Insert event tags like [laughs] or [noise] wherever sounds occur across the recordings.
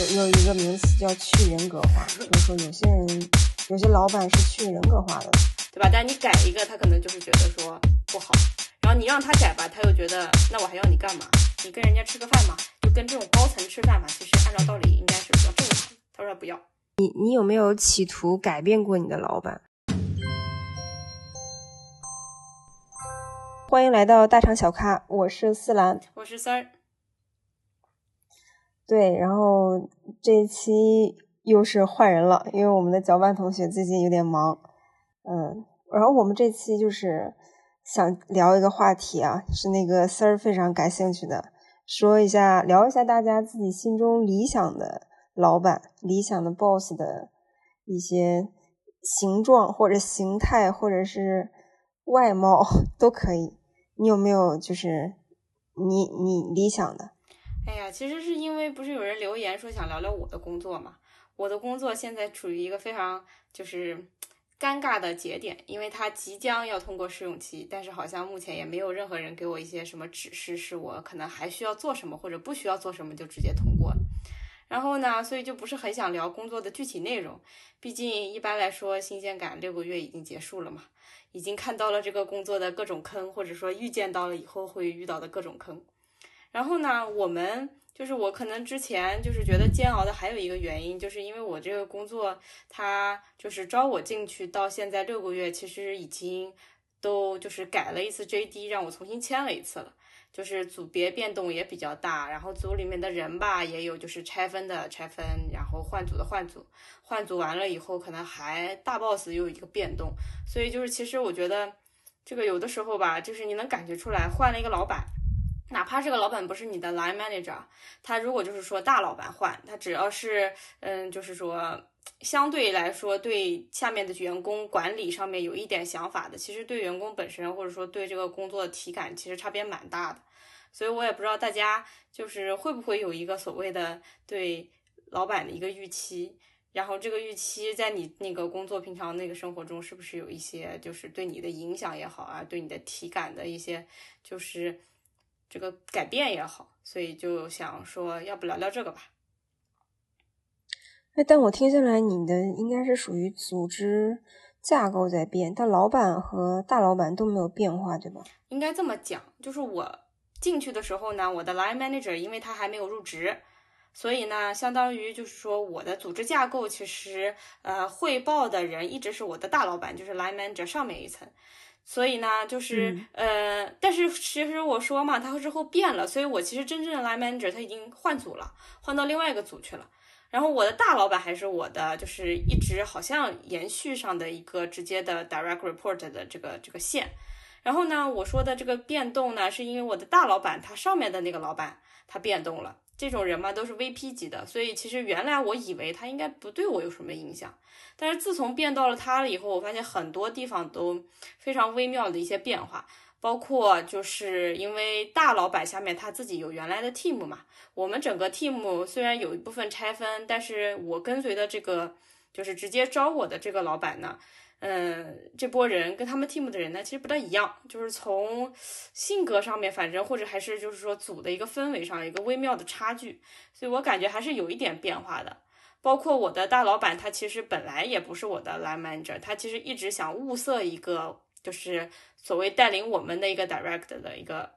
有有一个名词叫去人格化，就是说有些人有些老板是去人格化的，对吧？但你改一个，他可能就是觉得说不好，然后你让他改吧，他又觉得那我还要你干嘛？你跟人家吃个饭嘛，就跟这种高层吃饭嘛，其实按照道理应该是比较正常的。他说不要。你你有没有企图改变过你的老板？欢迎来到大厂小咖，我是思兰，我是三儿。对，然后这一期又是换人了，因为我们的搅拌同学最近有点忙，嗯，然后我们这期就是想聊一个话题啊，是那个丝儿非常感兴趣的，说一下聊一下大家自己心中理想的老板、理想的 boss 的一些形状或者形态或者是外貌 [laughs] 都可以，你有没有就是你你理想的？哎呀，其实是因为不是有人留言说想聊聊我的工作嘛？我的工作现在处于一个非常就是尴尬的节点，因为它即将要通过试用期，但是好像目前也没有任何人给我一些什么指示，是我可能还需要做什么或者不需要做什么就直接通过。然后呢，所以就不是很想聊工作的具体内容，毕竟一般来说新鲜感六个月已经结束了嘛，已经看到了这个工作的各种坑，或者说预见到了以后会遇到的各种坑。然后呢，我们就是我可能之前就是觉得煎熬的还有一个原因，就是因为我这个工作，它就是招我进去到现在六个月，其实已经都就是改了一次 JD，让我重新签了一次了，就是组别变动也比较大，然后组里面的人吧也有就是拆分的拆分，然后换组的换组，换组完了以后可能还大 boss 又有一个变动，所以就是其实我觉得这个有的时候吧，就是你能感觉出来换了一个老板。哪怕这个老板不是你的 line manager，他如果就是说大老板换，他只要是嗯，就是说相对来说对下面的员工管理上面有一点想法的，其实对员工本身或者说对这个工作的体感其实差别蛮大的。所以我也不知道大家就是会不会有一个所谓的对老板的一个预期，然后这个预期在你那个工作平常那个生活中是不是有一些就是对你的影响也好啊，对你的体感的一些就是。这个改变也好，所以就想说，要不聊聊这个吧。哎，但我听下来，你的应该是属于组织架构在变，但老板和大老板都没有变化，对吧？应该这么讲，就是我进去的时候呢，我的 line manager 因为他还没有入职，所以呢，相当于就是说我的组织架构其实呃汇报的人一直是我的大老板，就是 line manager 上面一层。所以呢，就是呃，但是其实我说嘛，他之后变了，所以我其实真正的 line manager 他已经换组了，换到另外一个组去了。然后我的大老板还是我的，就是一直好像延续上的一个直接的 direct report 的这个这个线。然后呢，我说的这个变动呢，是因为我的大老板他上面的那个老板他变动了。这种人嘛，都是 VP 级的，所以其实原来我以为他应该不对我有什么影响，但是自从变到了他了以后，我发现很多地方都非常微妙的一些变化，包括就是因为大老板下面他自己有原来的 team 嘛，我们整个 team 虽然有一部分拆分，但是我跟随的这个就是直接招我的这个老板呢。嗯，这波人跟他们 team 的人呢，其实不太一样，就是从性格上面，反正或者还是就是说组的一个氛围上一个微妙的差距，所以我感觉还是有一点变化的。包括我的大老板，他其实本来也不是我的 line manager，他其实一直想物色一个就是所谓带领我们的一个 direct 的一个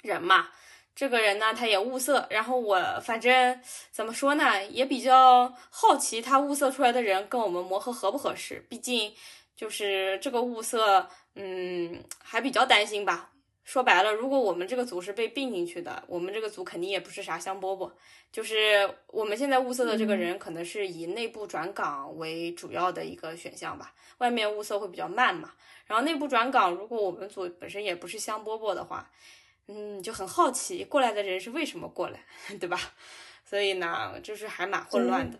人嘛。这个人呢，他也物色，然后我反正怎么说呢，也比较好奇他物色出来的人跟我们磨合合不合适。毕竟就是这个物色，嗯，还比较担心吧。说白了，如果我们这个组是被并进去的，我们这个组肯定也不是啥香饽饽。就是我们现在物色的这个人，可能是以内部转岗为主要的一个选项吧。外面物色会比较慢嘛。然后内部转岗，如果我们组本身也不是香饽饽的话。嗯，就很好奇过来的人是为什么过来，[laughs] 对吧？所以呢，就是还蛮混乱的。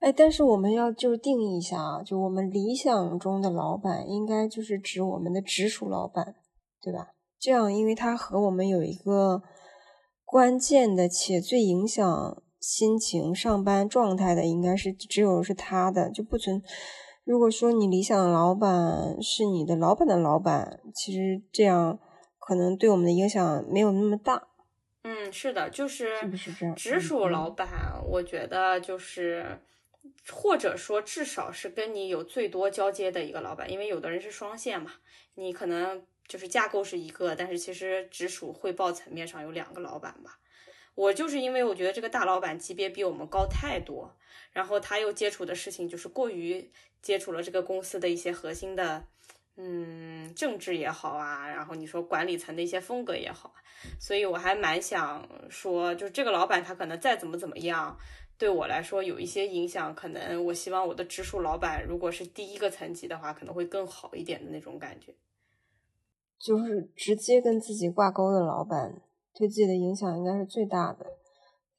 哎，但是我们要就定义一下啊，就我们理想中的老板应该就是指我们的直属老板，对吧？这样，因为他和我们有一个关键的且最影响心情、上班状态的，应该是只有是他的，就不存。如果说你理想的老板是你的老板的老板，其实这样。可能对我们的影响没有那么大，嗯，是的，就是是不是这样？直属老板，我觉得就是，或者说至少是跟你有最多交接的一个老板，因为有的人是双线嘛，你可能就是架构是一个，但是其实直属汇报层面上有两个老板吧。我就是因为我觉得这个大老板级别比我们高太多，然后他又接触的事情就是过于接触了这个公司的一些核心的，嗯，政治也好啊，然后你说管理层的一些风格也好，所以我还蛮想说，就是这个老板他可能再怎么怎么样，对我来说有一些影响，可能我希望我的直属老板如果是第一个层级的话，可能会更好一点的那种感觉。就是直接跟自己挂钩的老板，对自己的影响应该是最大的。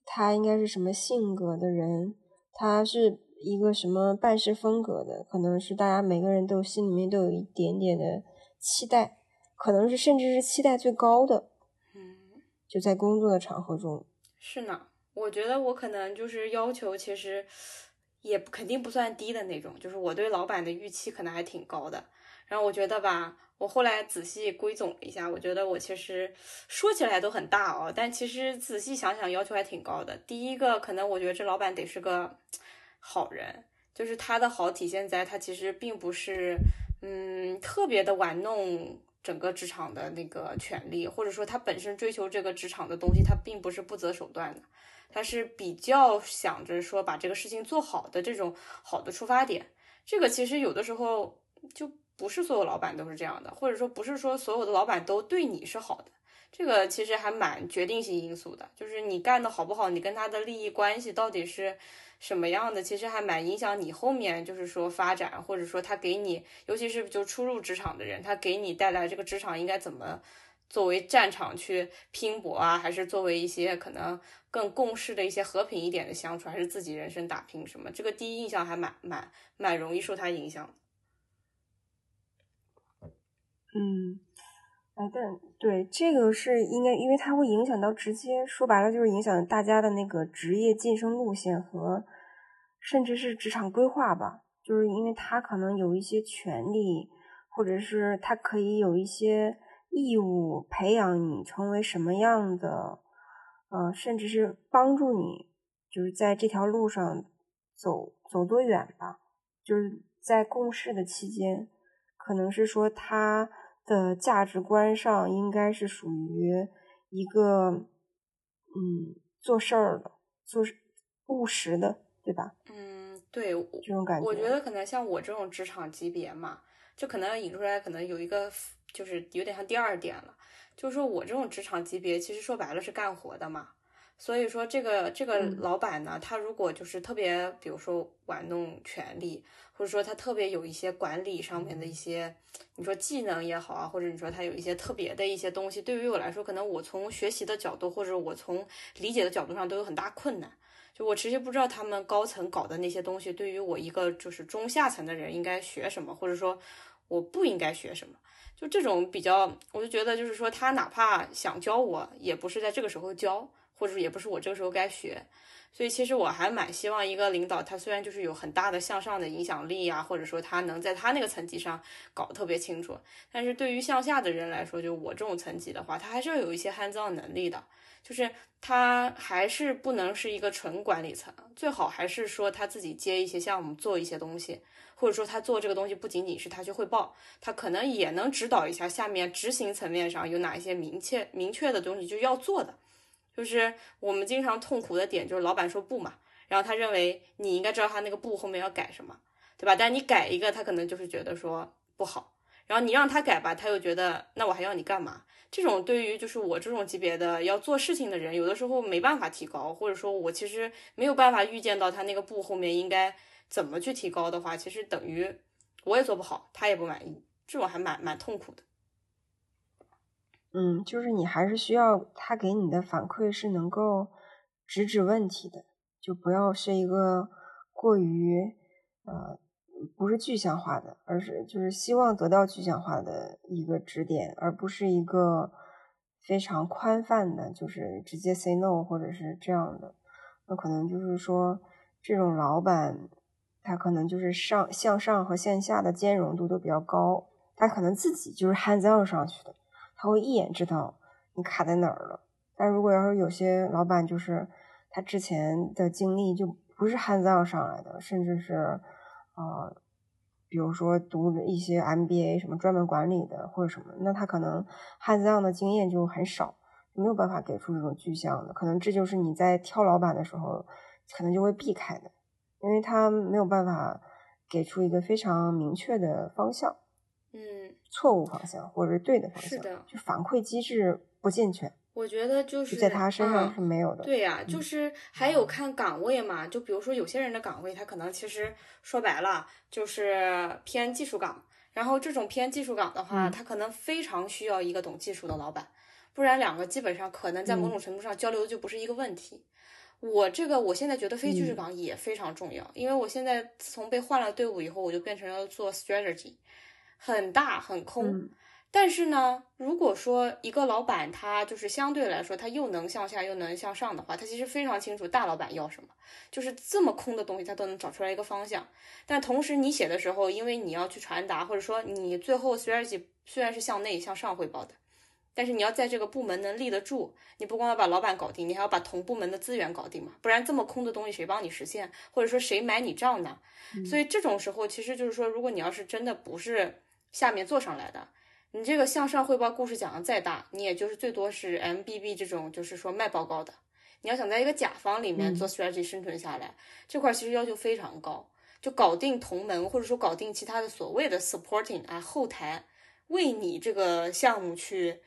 他应该是什么性格的人？他是一个什么办事风格的？可能是大家每个人都心里面都有一点点的期待，可能是甚至是期待最高的。嗯，就在工作的场合中，是呢，我觉得我可能就是要求，其实也肯定不算低的那种，就是我对老板的预期可能还挺高的。然后我觉得吧，我后来仔细归总了一下，我觉得我其实说起来都很大哦，但其实仔细想想，要求还挺高的。第一个，可能我觉得这老板得是个好人，就是他的好体现在他其实并不是嗯特别的玩弄整个职场的那个权利，或者说他本身追求这个职场的东西，他并不是不择手段的，他是比较想着说把这个事情做好的这种好的出发点。这个其实有的时候就。不是所有老板都是这样的，或者说不是说所有的老板都对你是好的，这个其实还蛮决定性因素的。就是你干的好不好，你跟他的利益关系到底是什么样的，其实还蛮影响你后面就是说发展，或者说他给你，尤其是就初入职场的人，他给你带来这个职场应该怎么作为战场去拼搏啊，还是作为一些可能更共事的一些和平一点的相处，还是自己人生打拼什么，这个第一印象还蛮蛮蛮容易受他影响。嗯，哎，但对这个是应该，因为它会影响到直接说白了就是影响大家的那个职业晋升路线和甚至是职场规划吧。就是因为他可能有一些权利，或者是他可以有一些义务培养你成为什么样的，呃，甚至是帮助你就是在这条路上走走多远吧。就是在共事的期间，可能是说他。的价值观上应该是属于一个，嗯，做事儿的，做务实的，对吧？嗯，对，这种感觉。我觉得可能像我这种职场级别嘛，就可能要引出来，可能有一个就是有点像第二点了，就是说我这种职场级别，其实说白了是干活的嘛。所以说，这个这个老板呢，他如果就是特别，比如说玩弄权力，或者说他特别有一些管理上面的一些，你说技能也好啊，或者你说他有一些特别的一些东西，对于我来说，可能我从学习的角度，或者我从理解的角度上都有很大困难。就我其实不知道他们高层搞的那些东西，对于我一个就是中下层的人应该学什么，或者说我不应该学什么。就这种比较，我就觉得就是说，他哪怕想教我，也不是在这个时候教。或者也不是我这个时候该学，所以其实我还蛮希望一个领导，他虽然就是有很大的向上的影响力呀，或者说他能在他那个层级上搞特别清楚，但是对于向下的人来说，就我这种层级的话，他还是要有一些汉藏能力的，就是他还是不能是一个纯管理层，最好还是说他自己接一些项目，做一些东西，或者说他做这个东西不仅仅是他去汇报，他可能也能指导一下下面执行层面上有哪一些明确明确的东西就要做的。就是我们经常痛苦的点，就是老板说不嘛，然后他认为你应该知道他那个不后面要改什么，对吧？但你改一个，他可能就是觉得说不好，然后你让他改吧，他又觉得那我还要你干嘛？这种对于就是我这种级别的要做事情的人，有的时候没办法提高，或者说我其实没有办法预见到他那个不后面应该怎么去提高的话，其实等于我也做不好，他也不满意，这种还蛮蛮痛苦的。嗯，就是你还是需要他给你的反馈是能够直指问题的，就不要是一个过于呃不是具象化的，而是就是希望得到具象化的一个指点，而不是一个非常宽泛的，就是直接 say no 或者是这样的。那可能就是说，这种老板他可能就是上向上和线下的兼容度都比较高，他可能自己就是 hands on 上去的。他会一眼知道你卡在哪儿了，但如果要是有些老板就是他之前的经历就不是汉藏上来的，甚至是呃，比如说读一些 MBA 什么专门管理的或者什么，那他可能汉藏的经验就很少，没有办法给出这种具象的，可能这就是你在挑老板的时候可能就会避开的，因为他没有办法给出一个非常明确的方向，嗯，错误方向或者是对的方向，是的，就反馈机制不健全。我觉得就是在他身上是没有的。对呀，就是还有看岗位嘛，就比如说有些人的岗位，他可能其实说白了就是偏技术岗，然后这种偏技术岗的话，他可能非常需要一个懂技术的老板，不然两个基本上可能在某种程度上交流的就不是一个问题。我这个我现在觉得非技术岗也非常重要，因为我现在自从被换了队伍以后，我就变成了做 strategy，很大很空。但是呢，如果说一个老板他就是相对来说他又能向下又能向上的话，他其实非常清楚大老板要什么，就是这么空的东西他都能找出来一个方向。但同时你写的时候，因为你要去传达，或者说你最后 strategy 虽然是向内向上汇报的，但是你要在这个部门能立得住，你不光要把老板搞定，你还要把同部门的资源搞定嘛，不然这么空的东西谁帮你实现，或者说谁买你账呢？所以这种时候其实就是说，如果你要是真的不是下面做上来的。你这个向上汇报故事讲的再大，你也就是最多是 MBB 这种，就是说卖报告的。你要想在一个甲方里面做 strategy 生存下来，这块其实要求非常高，就搞定同门或者说搞定其他的所谓的 supporting 啊后台，为你这个项目去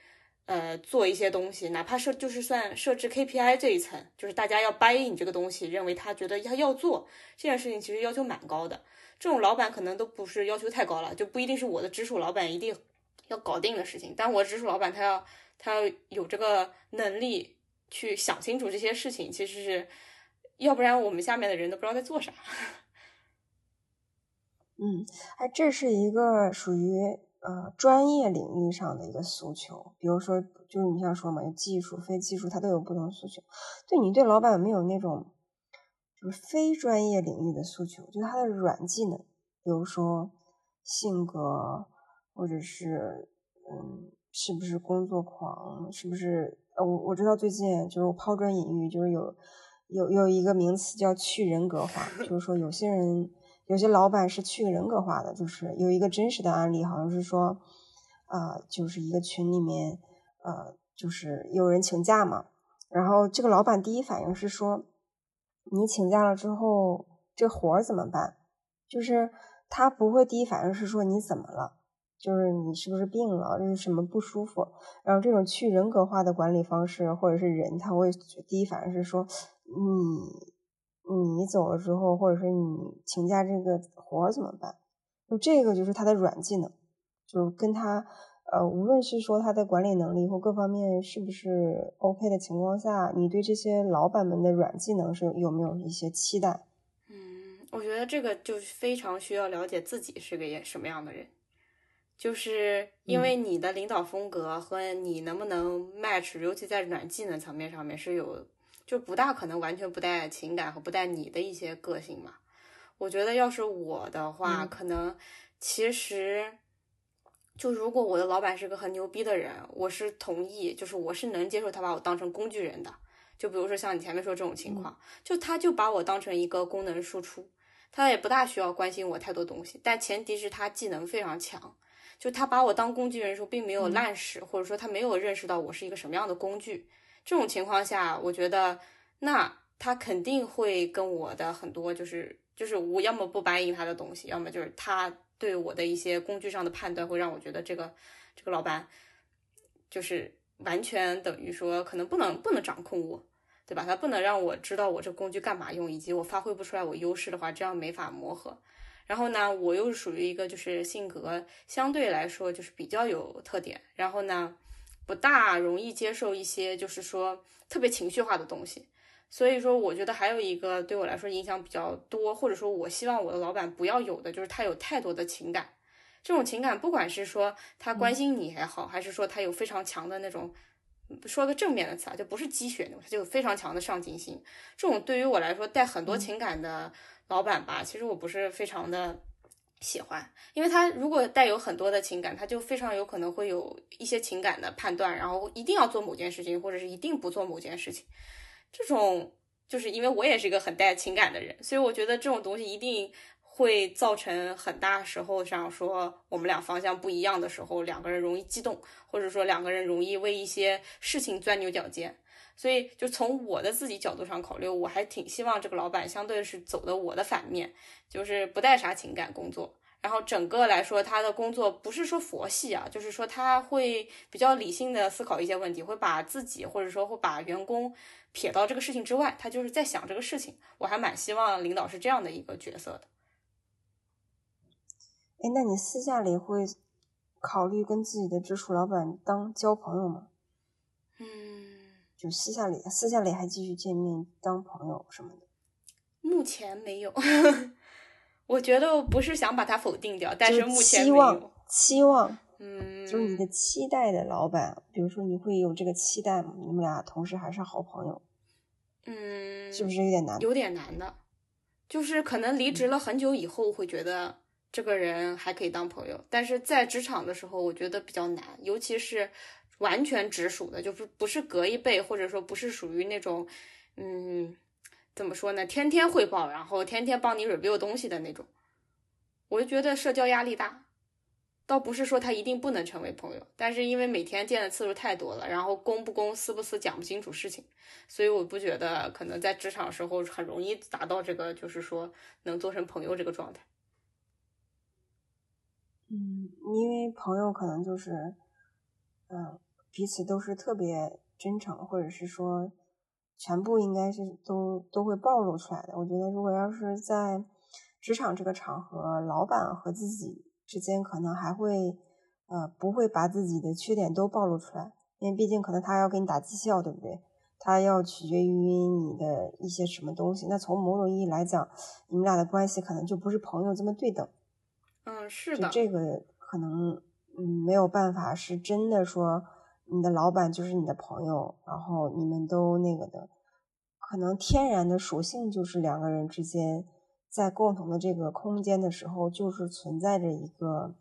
呃做一些东西，哪怕设就是算设置 KPI 这一层，就是大家要 buy 你这个东西，认为他觉得他要做这件事情，其实要求蛮高的。这种老板可能都不是要求太高了，就不一定是我的直属老板一定。要搞定的事情，但我直属老板他要他要有这个能力去想清楚这些事情，其实是要不然我们下面的人都不知道在做啥。嗯，哎，这是一个属于呃专业领域上的一个诉求，比如说就是你像说嘛，技术、非技术，它都有不同诉求。对你对老板有没有那种就是非专业领域的诉求？就是他的软技能，比如说性格。或者是，嗯，是不是工作狂？是不是？呃，我我知道最近就是抛砖引玉，就是有有有一个名词叫去人格化，就是说有些人有些老板是去人格化的，就是有一个真实的案例，好像是说，啊，就是一个群里面，呃，就是有人请假嘛，然后这个老板第一反应是说，你请假了之后这活儿怎么办？就是他不会第一反应是说你怎么了。就是你是不是病了？就是什么不舒服？然后这种去人格化的管理方式，或者是人，他会第一反应是说，你你走了之后，或者是你请假这个活儿怎么办？就这个就是他的软技能，就是跟他呃，无论是说他的管理能力或各方面是不是 OK 的情况下，你对这些老板们的软技能是有没有一些期待？嗯，我觉得这个就是非常需要了解自己是个什么样的人。就是因为你的领导风格和你能不能 match，尤其在软技能层面上面是有，就不大可能完全不带情感和不带你的一些个性嘛。我觉得要是我的话，可能其实就如果我的老板是个很牛逼的人，我是同意，就是我是能接受他把我当成工具人的。就比如说像你前面说这种情况，就他就把我当成一个功能输出，他也不大需要关心我太多东西，但前提是他技能非常强。就他把我当工具人的时候，并没有烂使，或者说他没有认识到我是一个什么样的工具。这种情况下，我觉得那他肯定会跟我的很多就是就是我要么不答应他的东西，要么就是他对我的一些工具上的判断会让我觉得这个这个老板就是完全等于说可能不能不能掌控我，对吧？他不能让我知道我这工具干嘛用，以及我发挥不出来我优势的话，这样没法磨合。然后呢，我又是属于一个就是性格相对来说就是比较有特点，然后呢，不大容易接受一些就是说特别情绪化的东西。所以说，我觉得还有一个对我来说影响比较多，或者说我希望我的老板不要有的，就是他有太多的情感。这种情感，不管是说他关心你也好，还是说他有非常强的那种，说个正面的词啊，就不是鸡血那种，他就有非常强的上进心。这种对于我来说带很多情感的。老板吧，其实我不是非常的喜欢，因为他如果带有很多的情感，他就非常有可能会有一些情感的判断，然后一定要做某件事情，或者是一定不做某件事情。这种就是因为我也是一个很带情感的人，所以我觉得这种东西一定会造成很大时候上说我们俩方向不一样的时候，两个人容易激动，或者说两个人容易为一些事情钻牛角尖。所以，就从我的自己角度上考虑，我还挺希望这个老板相对是走的我的反面，就是不带啥情感工作。然后整个来说，他的工作不是说佛系啊，就是说他会比较理性的思考一些问题，会把自己或者说会把员工撇到这个事情之外，他就是在想这个事情。我还蛮希望领导是这样的一个角色的。哎，那你私下里会考虑跟自己的直属老板当交朋友吗？嗯。就私下里，私下里还继续见面当朋友什么的。目前没有，我觉得不是想把它否定掉，但是目前期望期望，嗯，就是你的期待的老板，比如说你会有这个期待吗？你们俩同时还是好朋友，嗯，是不是有点难？有点难的，就是可能离职了很久以后会觉得这个人还可以当朋友，但是在职场的时候，我觉得比较难，尤其是。完全直属的，就是不是隔一辈，或者说不是属于那种，嗯，怎么说呢？天天汇报，然后天天帮你 review 东西的那种，我就觉得社交压力大。倒不是说他一定不能成为朋友，但是因为每天见的次数太多了，然后公不公、私不私讲不清楚事情，所以我不觉得可能在职场时候很容易达到这个，就是说能做成朋友这个状态。嗯，因为朋友可能就是，嗯。彼此都是特别真诚，或者是说，全部应该是都都会暴露出来的。我觉得，如果要是在职场这个场合，老板和自己之间可能还会，呃，不会把自己的缺点都暴露出来，因为毕竟可能他要给你打绩效，对不对？他要取决于你的一些什么东西。那从某种意义来讲，你们俩的关系可能就不是朋友这么对等。嗯，是的。这个可能，嗯，没有办法是真的说。你的老板就是你的朋友，然后你们都那个的，可能天然的属性就是两个人之间在共同的这个空间的时候，就是存在着一个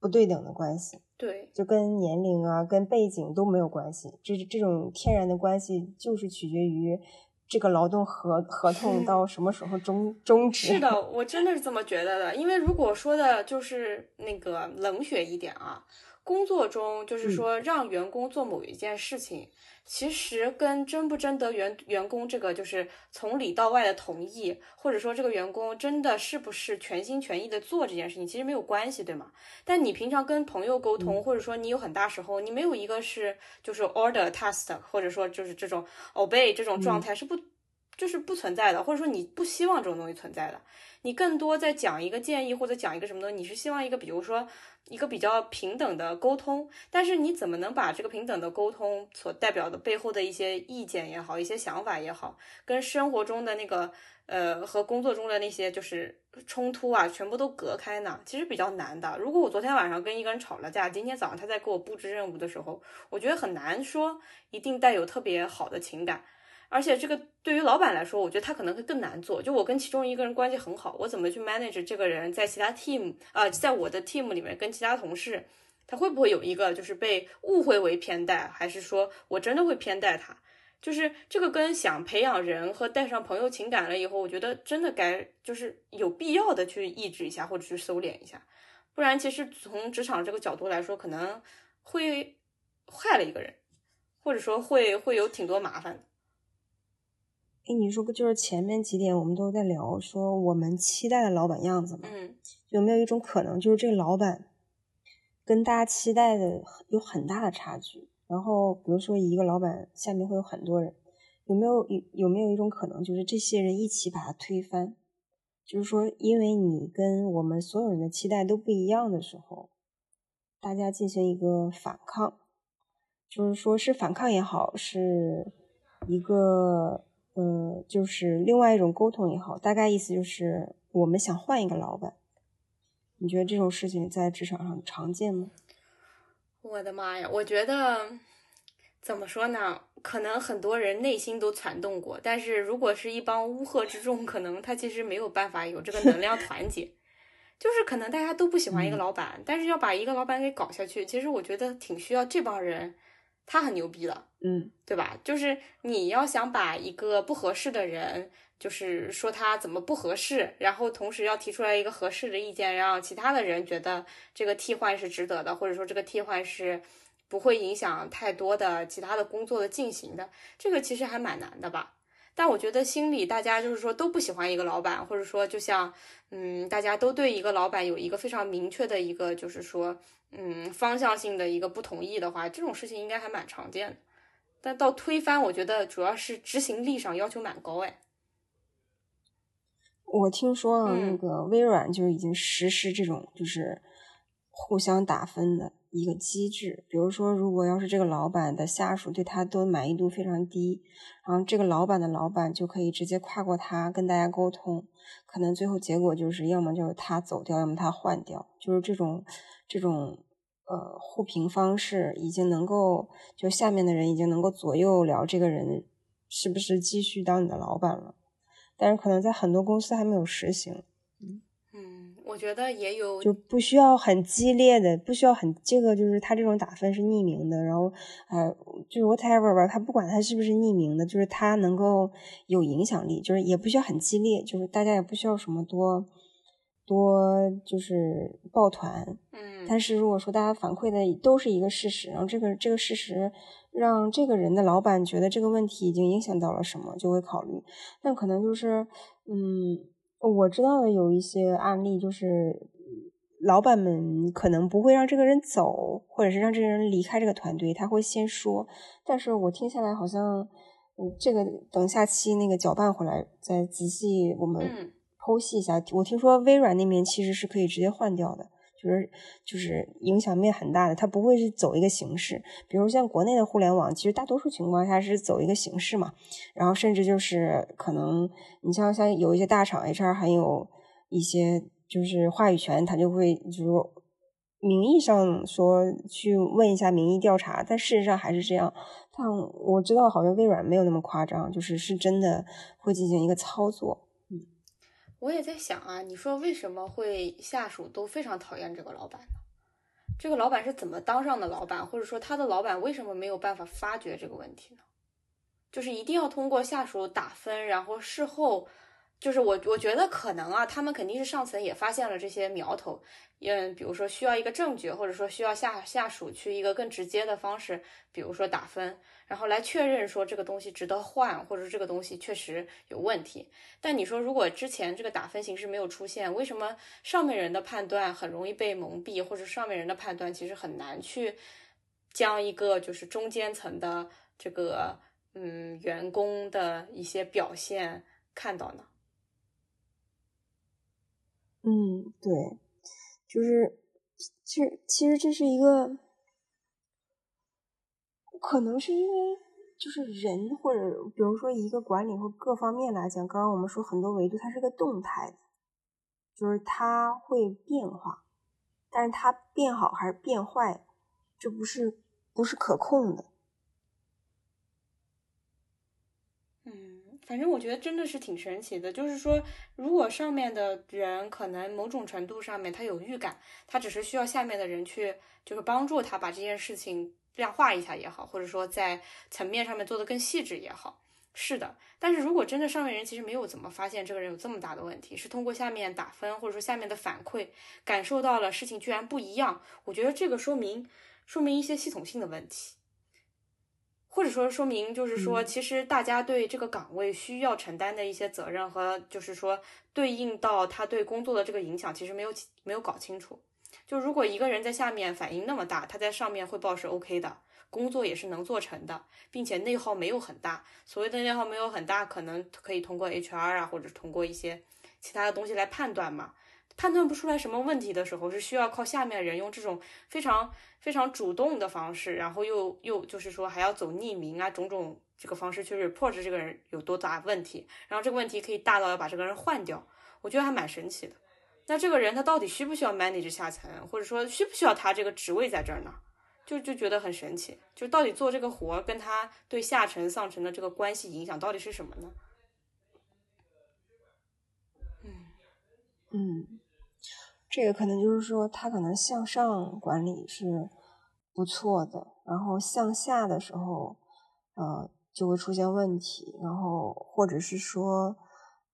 不对等的关系。对，就跟年龄啊、跟背景都没有关系，这这种天然的关系就是取决于这个劳动合合同到什么时候终终止。是的，[laughs] 我真的是这么觉得的，因为如果说的就是那个冷血一点啊。工作中就是说让员工做某一件事情，其实跟征不征得员员工这个就是从里到外的同意，或者说这个员工真的是不是全心全意的做这件事情，其实没有关系，对吗？但你平常跟朋友沟通，或者说你有很大时候你没有一个是就是 order task，或者说就是这种 obey 这种状态是不就是不存在的，或者说你不希望这种东西存在的，你更多在讲一个建议或者讲一个什么东西，你是希望一个比如说。一个比较平等的沟通，但是你怎么能把这个平等的沟通所代表的背后的一些意见也好，一些想法也好，跟生活中的那个呃和工作中的那些就是冲突啊，全部都隔开呢？其实比较难的。如果我昨天晚上跟一个人吵了架，今天早上他在给我布置任务的时候，我觉得很难说一定带有特别好的情感。而且这个对于老板来说，我觉得他可能会更难做。就我跟其中一个人关系很好，我怎么去 manage 这个人在其他 team 啊，在我的 team 里面跟其他同事，他会不会有一个就是被误会为偏待，还是说我真的会偏待他？就是这个跟想培养人和带上朋友情感了以后，我觉得真的该就是有必要的去抑制一下或者去收敛一下，不然其实从职场这个角度来说，可能会害了一个人，或者说会会有挺多麻烦的。哎，你说不就是前面几点我们都在聊说我们期待的老板样子嘛？嗯，有没有一种可能，就是这个老板跟大家期待的有很大的差距？然后比如说一个老板下面会有很多人，有没有有有没有一种可能，就是这些人一起把他推翻？就是说，因为你跟我们所有人的期待都不一样的时候，大家进行一个反抗，就是说是反抗也好，是一个。呃，就是另外一种沟通也好，大概意思就是我们想换一个老板。你觉得这种事情在职场上常见吗？我的妈呀，我觉得怎么说呢？可能很多人内心都攒动过，但是如果是一帮乌合之众，可能他其实没有办法有这个能量团结。[laughs] 就是可能大家都不喜欢一个老板，但是要把一个老板给搞下去，其实我觉得挺需要这帮人，他很牛逼了，嗯，对吧？就是你要想把一个不合适的人，就是说他怎么不合适，然后同时要提出来一个合适的意见，让其他的人觉得这个替换是值得的，或者说这个替换是不会影响太多的其他的工作的进行的，这个其实还蛮难的吧。但我觉得心里大家就是说都不喜欢一个老板，或者说就像嗯，大家都对一个老板有一个非常明确的一个就是说嗯方向性的一个不同意的话，这种事情应该还蛮常见的。但到推翻，我觉得主要是执行力上要求蛮高哎。我听说那个微软就已经实施这种就是互相打分的一个机制。比如说，如果要是这个老板的下属对他都满意度非常低，然后这个老板的老板就可以直接跨过他跟大家沟通，可能最后结果就是要么就是他走掉，要么他换掉，就是这种这种呃互评方式已经能够，就下面的人已经能够左右了这个人是不是继续当你的老板了。但是可能在很多公司还没有实行，我觉得也有就不需要很激烈的，不需要很这个就是他这种打分是匿名的，然后呃就是 whatever 吧，他不管他是不是匿名的，就是他能够有影响力，就是也不需要很激烈，就是大家也不需要什么多多就是抱团，嗯，但是如果说大家反馈的都是一个事实，然后这个这个事实让这个人的老板觉得这个问题已经影响到了什么，就会考虑。但可能就是，嗯，我知道的有一些案例，就是老板们可能不会让这个人走，或者是让这个人离开这个团队，他会先说。但是我听下来好像，嗯，这个等下期那个搅拌回来再仔细我们嗯剖析一下。我听说微软那边其实是可以直接换掉的。就是就是影响面很大的，它不会是走一个形式，比如像国内的互联网，其实大多数情况下是走一个形式嘛，然后甚至就是可能你像像有一些大厂 HR 很有一些就是话语权，他就会就是名义上说去问一下民意调查，但事实上还是这样。但我知道好像微软没有那么夸张，就是是真的会进行一个操作。我也在想啊，你说为什么会下属都非常讨厌这个老板呢？这个老板是怎么当上的老板，或者说他的老板为什么没有办法发觉这个问题呢？就是一定要通过下属打分，然后事后，就是我我觉得可能啊，他们肯定是上层也发现了这些苗头，嗯，比如说需要一个证据，或者说需要下下属去一个更直接的方式，比如说打分，然后来确认说这个东西值得换，或者这个东西确实有问题。但你说如果之前这个打分形式没有出现，为什么上面人的判断很容易被蒙蔽，或者上面人的判断其实很难去将一个就是中间层的这个嗯员工的一些表现看到呢？嗯，对，就是其实其实这是一个，可能是因为就是人或者比如说一个管理或各方面来讲，刚刚我们说很多维度，它是个动态的，就是它会变化，但是它变好还是变坏，这不是不是可控的。嗯，反正我觉得真的是挺神奇的。就是说，如果上面的人可能某种程度上面他有预感，他只是需要下面的人去就是帮助他把这件事情量化一下也好，或者说在层面上面做得更细致也好。是的，但是如果真的上面人其实没有怎么发现这个人有这么大的问题，是通过下面打分或者说下面的反馈感受到了事情居然不一样，我觉得这个说明说明一些系统性的问题。或者说说明，就是说，嗯其实大家对这个岗位需要承担的一些责任和，就是说对应到他对工作的这个影响，其实没有没有搞清楚。就如果一个人在下面反应那么大，他在上面汇报是 OK 的，工作也是能做成的，并且内耗没有很大。所谓的内耗没有很大，可能可以通过 HR 啊，或者通过一些其他的东西来判断嘛。判断不出来什么问题的时候，是需要靠下面人用这种非常非常主动的方式，然后又又就是说还要走匿名啊，种种这个方式去 report 这个人有多大问题，然后这个问题可以大到要把这个人换掉，我觉得还蛮神奇的。那这个人他到底需不需要 manage 下层，或者说需不需要他这个职位在这儿呢？就就觉得很神奇，就到底做这个活跟他对下层上层的这个关系影响到底是什么呢？嗯，这个可能就是说，他可能向上管理是不错的，然后向下的时候，呃，就会出现问题，然后或者是说，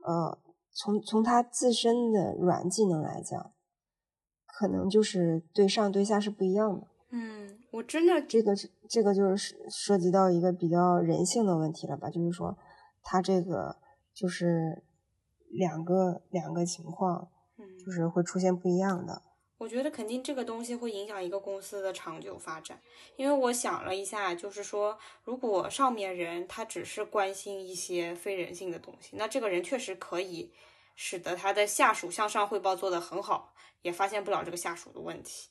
呃，从从他自身的软技能来讲，可能就是对上对下是不一样的。嗯，我真的这个是这个就是涉及到一个比较人性的问题了吧？就是说，他这个就是两个两个情况。就是会出现不一样的。我觉得肯定这个东西会影响一个公司的长久发展，因为我想了一下，就是说，如果上面人他只是关心一些非人性的东西，那这个人确实可以使得他的下属向上汇报做得很好，也发现不了这个下属的问题。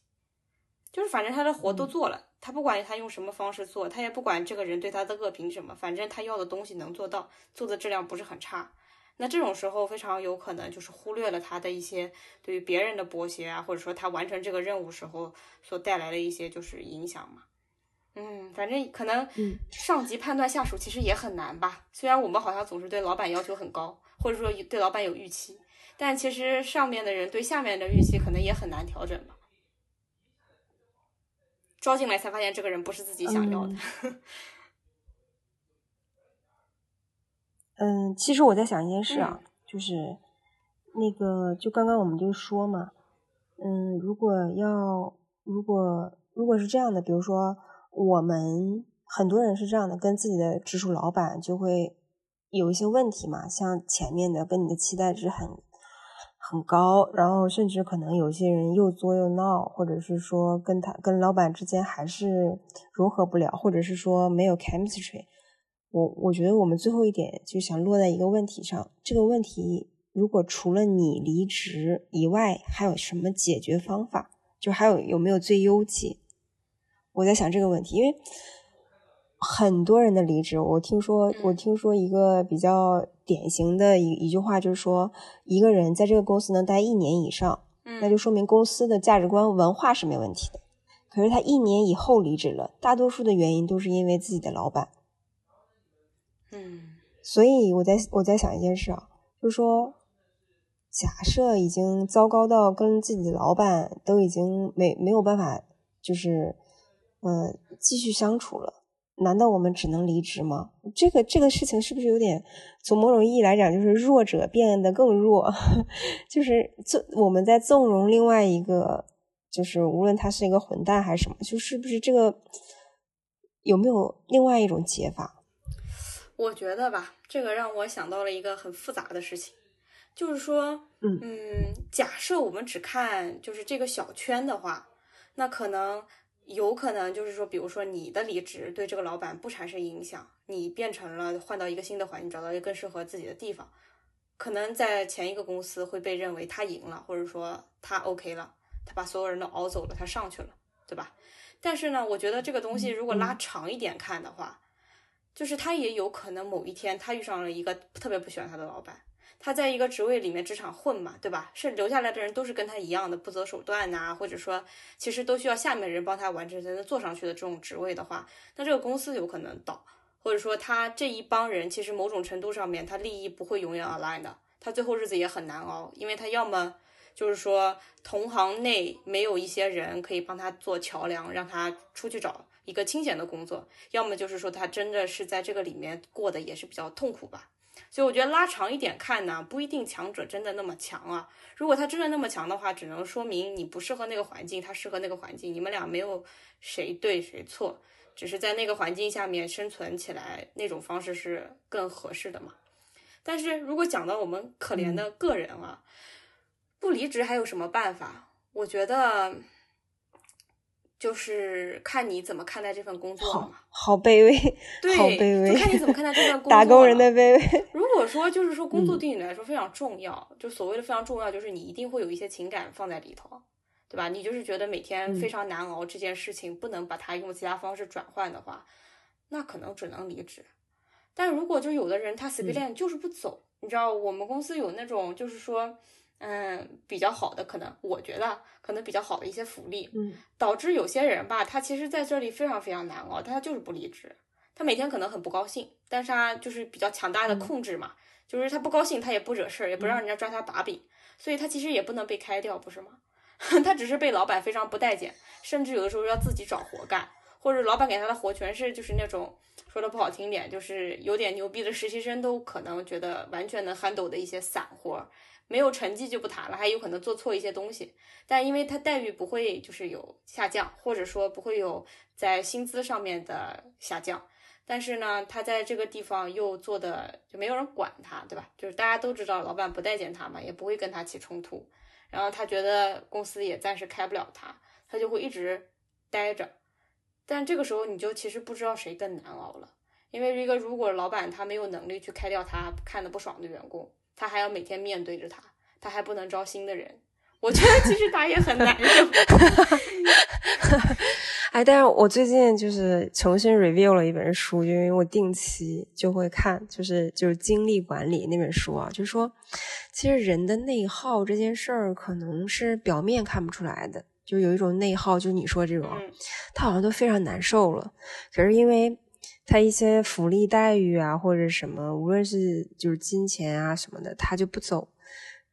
就是反正他的活都做了，他不管他用什么方式做，他也不管这个人对他的恶评什么，反正他要的东西能做到，做的质量不是很差。那这种时候非常有可能就是忽略了他的一些对于别人的剥削啊，或者说他完成这个任务时候所带来的一些就是影响嘛。嗯，反正可能上级判断下属其实也很难吧。虽然我们好像总是对老板要求很高，或者说对老板有预期，但其实上面的人对下面的预期可能也很难调整吧。招进来才发现这个人不是自己想要的。嗯，[laughs] 其实我在想一件事啊，就是那个，就刚刚我们就说嘛，嗯，如果要，如果如果是这样的，比如说我们很多人是这样的，跟自己的直属老板就会有一些问题嘛，像前面的跟你的期待值很很高，然后甚至可能有些人又作又闹，或者是说跟他跟老板之间还是融合不了，或者是说没有 chemistry。我我觉得我们最后一点就想落在一个问题上，这个问题如果除了你离职以外，还有什么解决方法？就还有有没有最优解？我在想这个问题，因为很多人的离职，我听说我听说一个比较典型的一一句话就是说，一个人在这个公司能待一年以上，那就说明公司的价值观文化是没问题的。可是他一年以后离职了，大多数的原因都是因为自己的老板。嗯，所以我在我在想一件事啊，就是说，假设已经糟糕到跟自己的老板都已经没没有办法，就是呃继续相处了，难道我们只能离职吗？这个这个事情是不是有点从某种意义来讲，就是弱者变得更弱，[laughs] 就是纵我们在纵容另外一个，就是无论他是一个混蛋还是什么，就是不是这个有没有另外一种解法？我觉得吧，这个让我想到了一个很复杂的事情，就是说，嗯嗯，假设我们只看就是这个小圈的话，那可能有可能就是说，比如说你的离职对这个老板不产生影响，你变成了换到一个新的环境，找到一个更适合自己的地方，可能在前一个公司会被认为他赢了，或者说他 OK 了，他把所有人都熬走了，他上去了，对吧？但是呢，我觉得这个东西如果拉长一点看的话。就是他也有可能某一天他遇上了一个特别不喜欢他的老板，他在一个职位里面职场混嘛，对吧？是留下来的人都是跟他一样的不择手段呐，或者说其实都需要下面人帮他完成才能做上去的这种职位的话，那这个公司有可能倒，或者说他这一帮人其实某种程度上面他利益不会永远 align 的，他最后日子也很难熬，因为他要么就是说同行内没有一些人可以帮他做桥梁，让他出去找。一个清闲的工作，要么就是说他真的是在这个里面过得也是比较痛苦吧。所以我觉得拉长一点看呢，不一定强者真的那么强啊。如果他真的那么强的话，只能说明你不适合那个环境，他适合那个环境，你们俩没有谁对谁错，只是在那个环境下面生存起来那种方式是更合适的嘛。但是如果讲到我们可怜的个人啊，不离职还有什么办法？我觉得。就是看你怎么看待这份工作嘛，好卑微，[laughs] 对，好卑微，就看你怎么看待这份 [laughs] 工作。打工人的卑微。如果说就是说工作对你来说非常重要，就所谓的非常重要，就是你一定会有一些情感放在里头，对吧？你就是觉得每天非常难熬，这件事情不能把它用其他方式转换的话，那可能只能离职。但如果就有的人他死皮赖脸就是不走，你知道我们公司有那种就是说。嗯，比较好的可能，我觉得可能比较好的一些福利，嗯，导致有些人吧，他其实在这里非常非常难熬，但他就是不离职，他每天可能很不高兴，但是他就是比较强大的控制嘛，就是他不高兴，他也不惹事儿，也不让人家抓他把柄，所以他其实也不能被开掉，不是吗？[laughs] 他只是被老板非常不待见，甚至有的时候要自己找活干，或者老板给他的活全是就是那种说的不好听点，就是有点牛逼的实习生都可能觉得完全能 handle 的一些散活，没有成绩就不谈了，还有可能做错一些东西，但因为他待遇不会就是有下降，或者说不会有在薪资上面的下降。但是呢，他在这个地方又做的就没有人管他，对吧？就是大家都知道老板不待见他嘛，也不会跟他起冲突。然后他觉得公司也暂时开不了他，他就会一直待着。但这个时候你就其实不知道谁更难熬了，因为一个如果老板他没有能力去开掉他看的不爽的员工，他还要每天面对着他，他还不能招新的人。我觉得其实他也很难受。[laughs] 哎，但是我最近就是重新 review 了一本书，因为我定期就会看，就是就是精力管理那本书啊，就是说，其实人的内耗这件事儿可能是表面看不出来的，就有一种内耗，就是你说这种，他好像都非常难受了，可是因为他一些福利待遇啊或者什么，无论是就是金钱啊什么的，他就不走。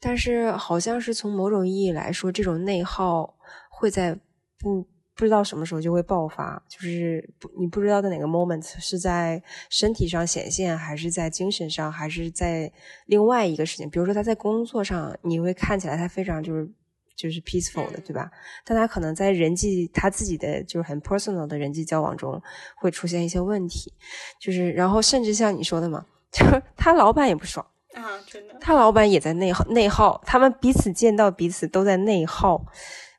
但是好像是从某种意义来说，这种内耗会在不不知道什么时候就会爆发，就是不你不知道在哪个 moment 是在身体上显现，还是在精神上，还是在另外一个事情。比如说他在工作上，你会看起来他非常就是就是 peaceful 的，对吧？但他可能在人际他自己的就是很 personal 的人际交往中会出现一些问题，就是然后甚至像你说的嘛，[laughs] 就是他老板也不爽。啊，真的，他老板也在内耗，内耗，他们彼此见到彼此都在内耗。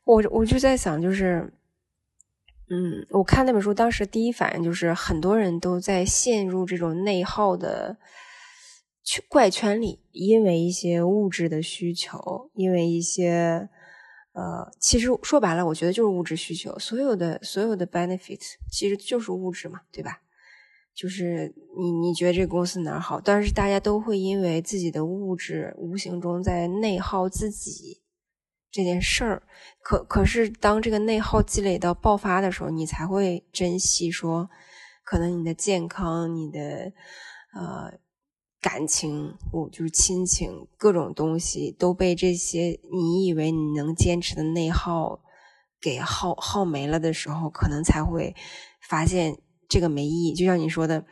我我就在想，就是，嗯，我看那本书，当时第一反应就是很多人都在陷入这种内耗的圈怪圈里，因为一些物质的需求，因为一些呃，其实说白了，我觉得就是物质需求，所有的所有的 benefit 其实就是物质嘛，对吧？就是你，你觉得这个公司哪好？但是大家都会因为自己的物质无形中在内耗自己这件事儿。可可是，当这个内耗积累到爆发的时候，你才会珍惜。说，可能你的健康、你的呃感情，我就是亲情，各种东西都被这些你以为你能坚持的内耗给耗耗没了的时候，可能才会发现。这个没意义，就像你说的，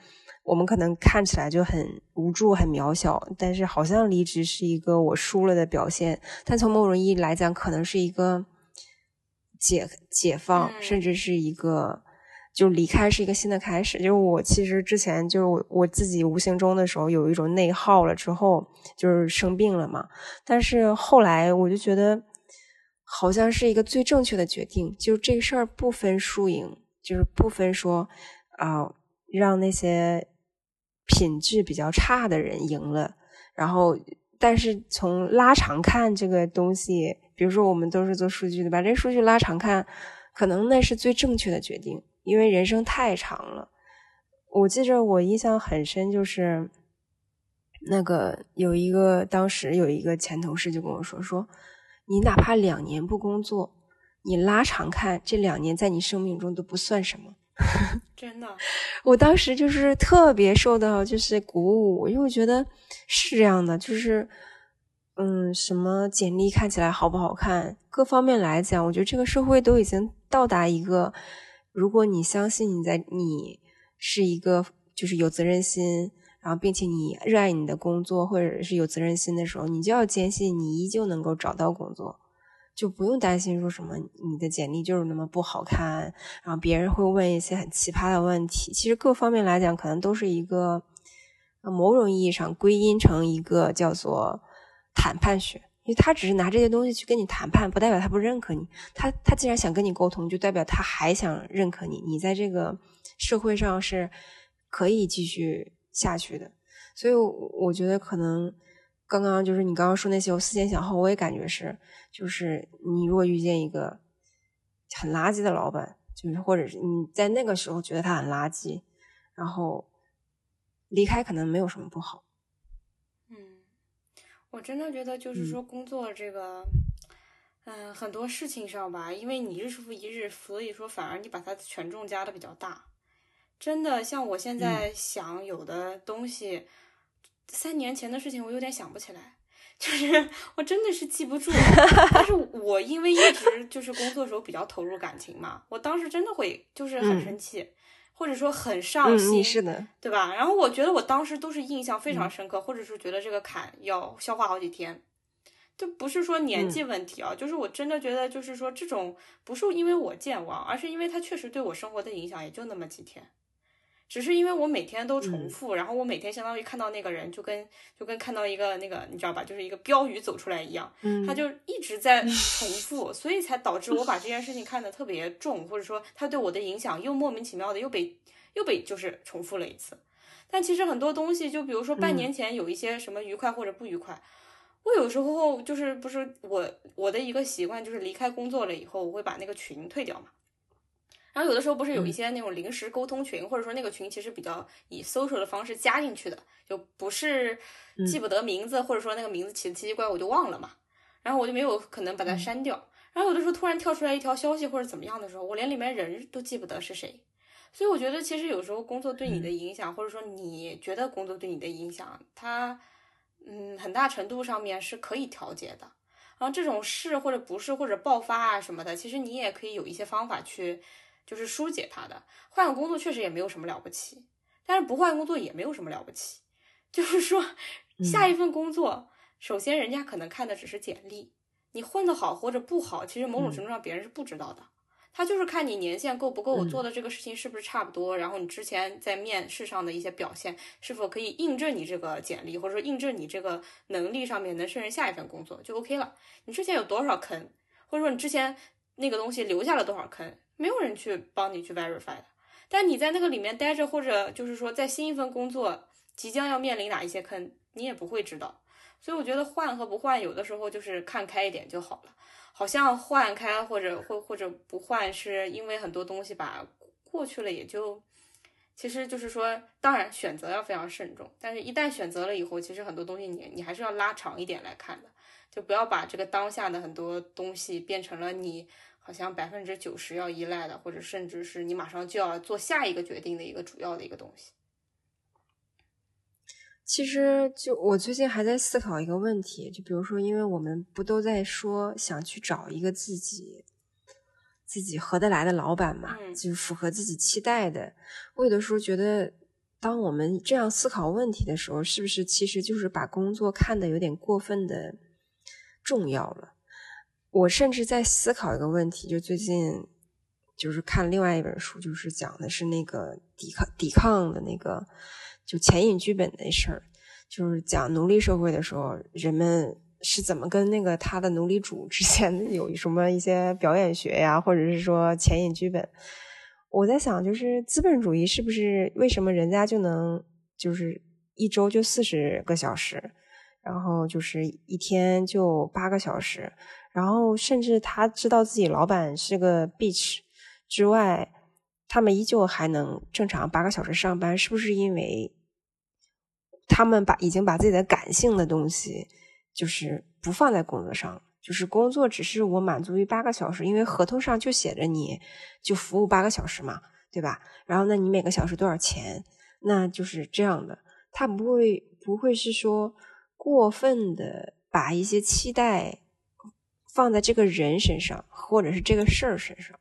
我们可能看起来就很无助、很渺小，但是好像离职是一个我输了的表现。但从某种意义来讲，可能是一个解解放，甚至是一个就离开是一个新的开始。就是我其实之前就是我我自己无形中的时候有一种内耗了，之后就是生病了嘛。但是后来我就觉得，好像是一个最正确的决定。就这事儿不分输赢，就是不分说。啊，让那些品质比较差的人赢了，然后，但是从拉长看这个东西，比如说我们都是做数据的，把这数据拉长看，可能那是最正确的决定，因为人生太长了。我记着我印象很深，就是那个有一个当时有一个前同事就跟我说说，你哪怕两年不工作，你拉长看这两年在你生命中都不算什么。[laughs] 真的，[laughs] 我当时就是特别受到就是鼓舞，因为我觉得是这样的，就是嗯，什么简历看起来好不好看，各方面来讲，我觉得这个社会都已经到达一个，如果你相信你在你是一个就是有责任心，然后并且你热爱你的工作或者是有责任心的时候，你就要坚信你依旧能够找到工作。就不用担心说什么你的简历就是那么不好看，然后别人会问一些很奇葩的问题。其实各方面来讲，可能都是一个某种意义上归因成一个叫做谈判学，因为他只是拿这些东西去跟你谈判，不代表他不认可你。他他既然想跟你沟通，就代表他还想认可你，你在这个社会上是可以继续下去的。所以我觉得可能。刚刚就是你刚刚说那些，我思前想后，我也感觉是，就是你如果遇见一个很垃圾的老板，就是或者是你在那个时候觉得他很垃圾，然后离开可能没有什么不好。嗯，我真的觉得就是说工作这个，嗯，很多事情上吧，因为你日复一日，所以说反而你把它权重加的比较大。真的，像我现在想有的东西。三年前的事情我有点想不起来，[laughs] 就是我真的是记不住。但是我因为一直就是工作时候比较投入感情嘛，我当时真的会就是很生气，或者说很上心，是的，对吧？然后我觉得我当时都是印象非常深刻，或者是觉得这个坎要消化好几天。就不是说年纪问题啊，就是我真的觉得，就是说这种不是因为我健忘，而是因为它确实对我生活的影响也就那么几天，只是因为我每天都重复，然后我每天相当于看到那个人，就跟就跟看到一个那个你知道吧，就是一个标语走出来一样，他就一直在 [laughs] 重复，所以才导致我把这件事情看得特别重，或者说他对我的影响又莫名其妙的又被又被就是重复了一次。但其实很多东西，就比如说半年前有一些什么愉快或者不愉快。我有时候就是不是我我的一个习惯，就是离开工作了以后，我会把那个群退掉嘛。然后有的时候不是有一些那种临时沟通群，或者说那个群其实比较以 social 的方式加进去的，就不是记不得名字，或者说那个名字起的奇奇怪怪我就忘了嘛。然后我就没有可能把它删掉。然后有的时候突然跳出来一条消息或者怎么样的时候，我连里面人都记不得是谁。所以我觉得其实有时候工作对你的影响，或者说你觉得工作对你的影响，它。嗯，很大程度上面是可以调节的。然后这种是或者不是或者爆发啊什么的，其实你也可以有一些方法去，就是疏解他的。换个工作确实也没有什么了不起，但是不换工作也没有什么了不起。[laughs] 就是说，下一份工作，首先人家可能看的只是简历，你混得好或者不好，其实某种程度上别人是不知道的。他就是看你年限够不够，我做的这个事情是不是差不多，然后你之前在面试上的一些表现是否可以印证你这个简历，或者说印证你这个能力上面能胜任下一份工作就 OK 了。你之前有多少坑，或者说你之前那个东西留下了多少坑，没有人去帮你去 verify 的。但你在那个里面待着，或者就是说在新一份工作即将要面临哪一些坑，你也不会知道。所以我觉得换和不换，有的时候就是看开一点就好了。好像换开或者或或者不换，是因为很多东西吧过去了也就，其实就是说，当然选择要非常慎重，但是一旦选择了以后，其实很多东西你你还是要拉长一点来看的，就不要把这个当下的很多东西变成了你好像百分之九十要依赖的，或者甚至是你马上就要做下一个决定的一个主要的一个东西。其实，就我最近还在思考一个问题，就比如说，因为我们不都在说想去找一个自己自己合得来的老板嘛，就是符合自己期待的。我有的时候觉得，当我们这样思考问题的时候，是不是其实就是把工作看得有点过分的重要了？我甚至在思考一个问题，就最近就是看另外一本书，就是讲的是那个抵抗抵抗的那个。就潜隐剧本那事儿，就是讲奴隶社会的时候，人们是怎么跟那个他的奴隶主之间有什么一些表演学呀，或者是说潜隐剧本。我在想，就是资本主义是不是为什么人家就能就是一周就四十个小时，然后就是一天就八个小时，然后甚至他知道自己老板是个 bitch 之外。他们依旧还能正常八个小时上班，是不是因为他们把已经把自己的感性的东西就是不放在工作上，就是工作只是我满足于八个小时，因为合同上就写着你就服务八个小时嘛，对吧？然后那你每个小时多少钱？那就是这样的，他不会不会是说过分的把一些期待放在这个人身上，或者是这个事儿身上。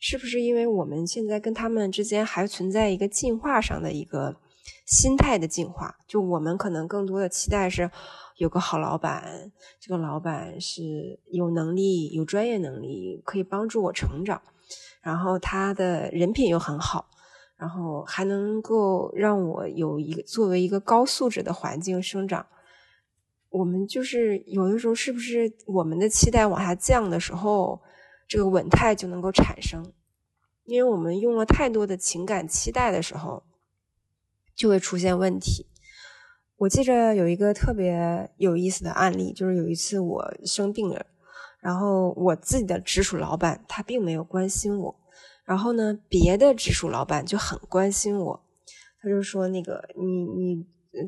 是不是因为我们现在跟他们之间还存在一个进化上的一个心态的进化？就我们可能更多的期待是有个好老板，这个老板是有能力、有专业能力，可以帮助我成长，然后他的人品又很好，然后还能够让我有一个作为一个高素质的环境生长。我们就是有的时候，是不是我们的期待往下降的时候？这个稳态就能够产生，因为我们用了太多的情感期待的时候，就会出现问题。我记着有一个特别有意思的案例，就是有一次我生病了，然后我自己的直属老板他并没有关心我，然后呢，别的直属老板就很关心我，他就说那个你你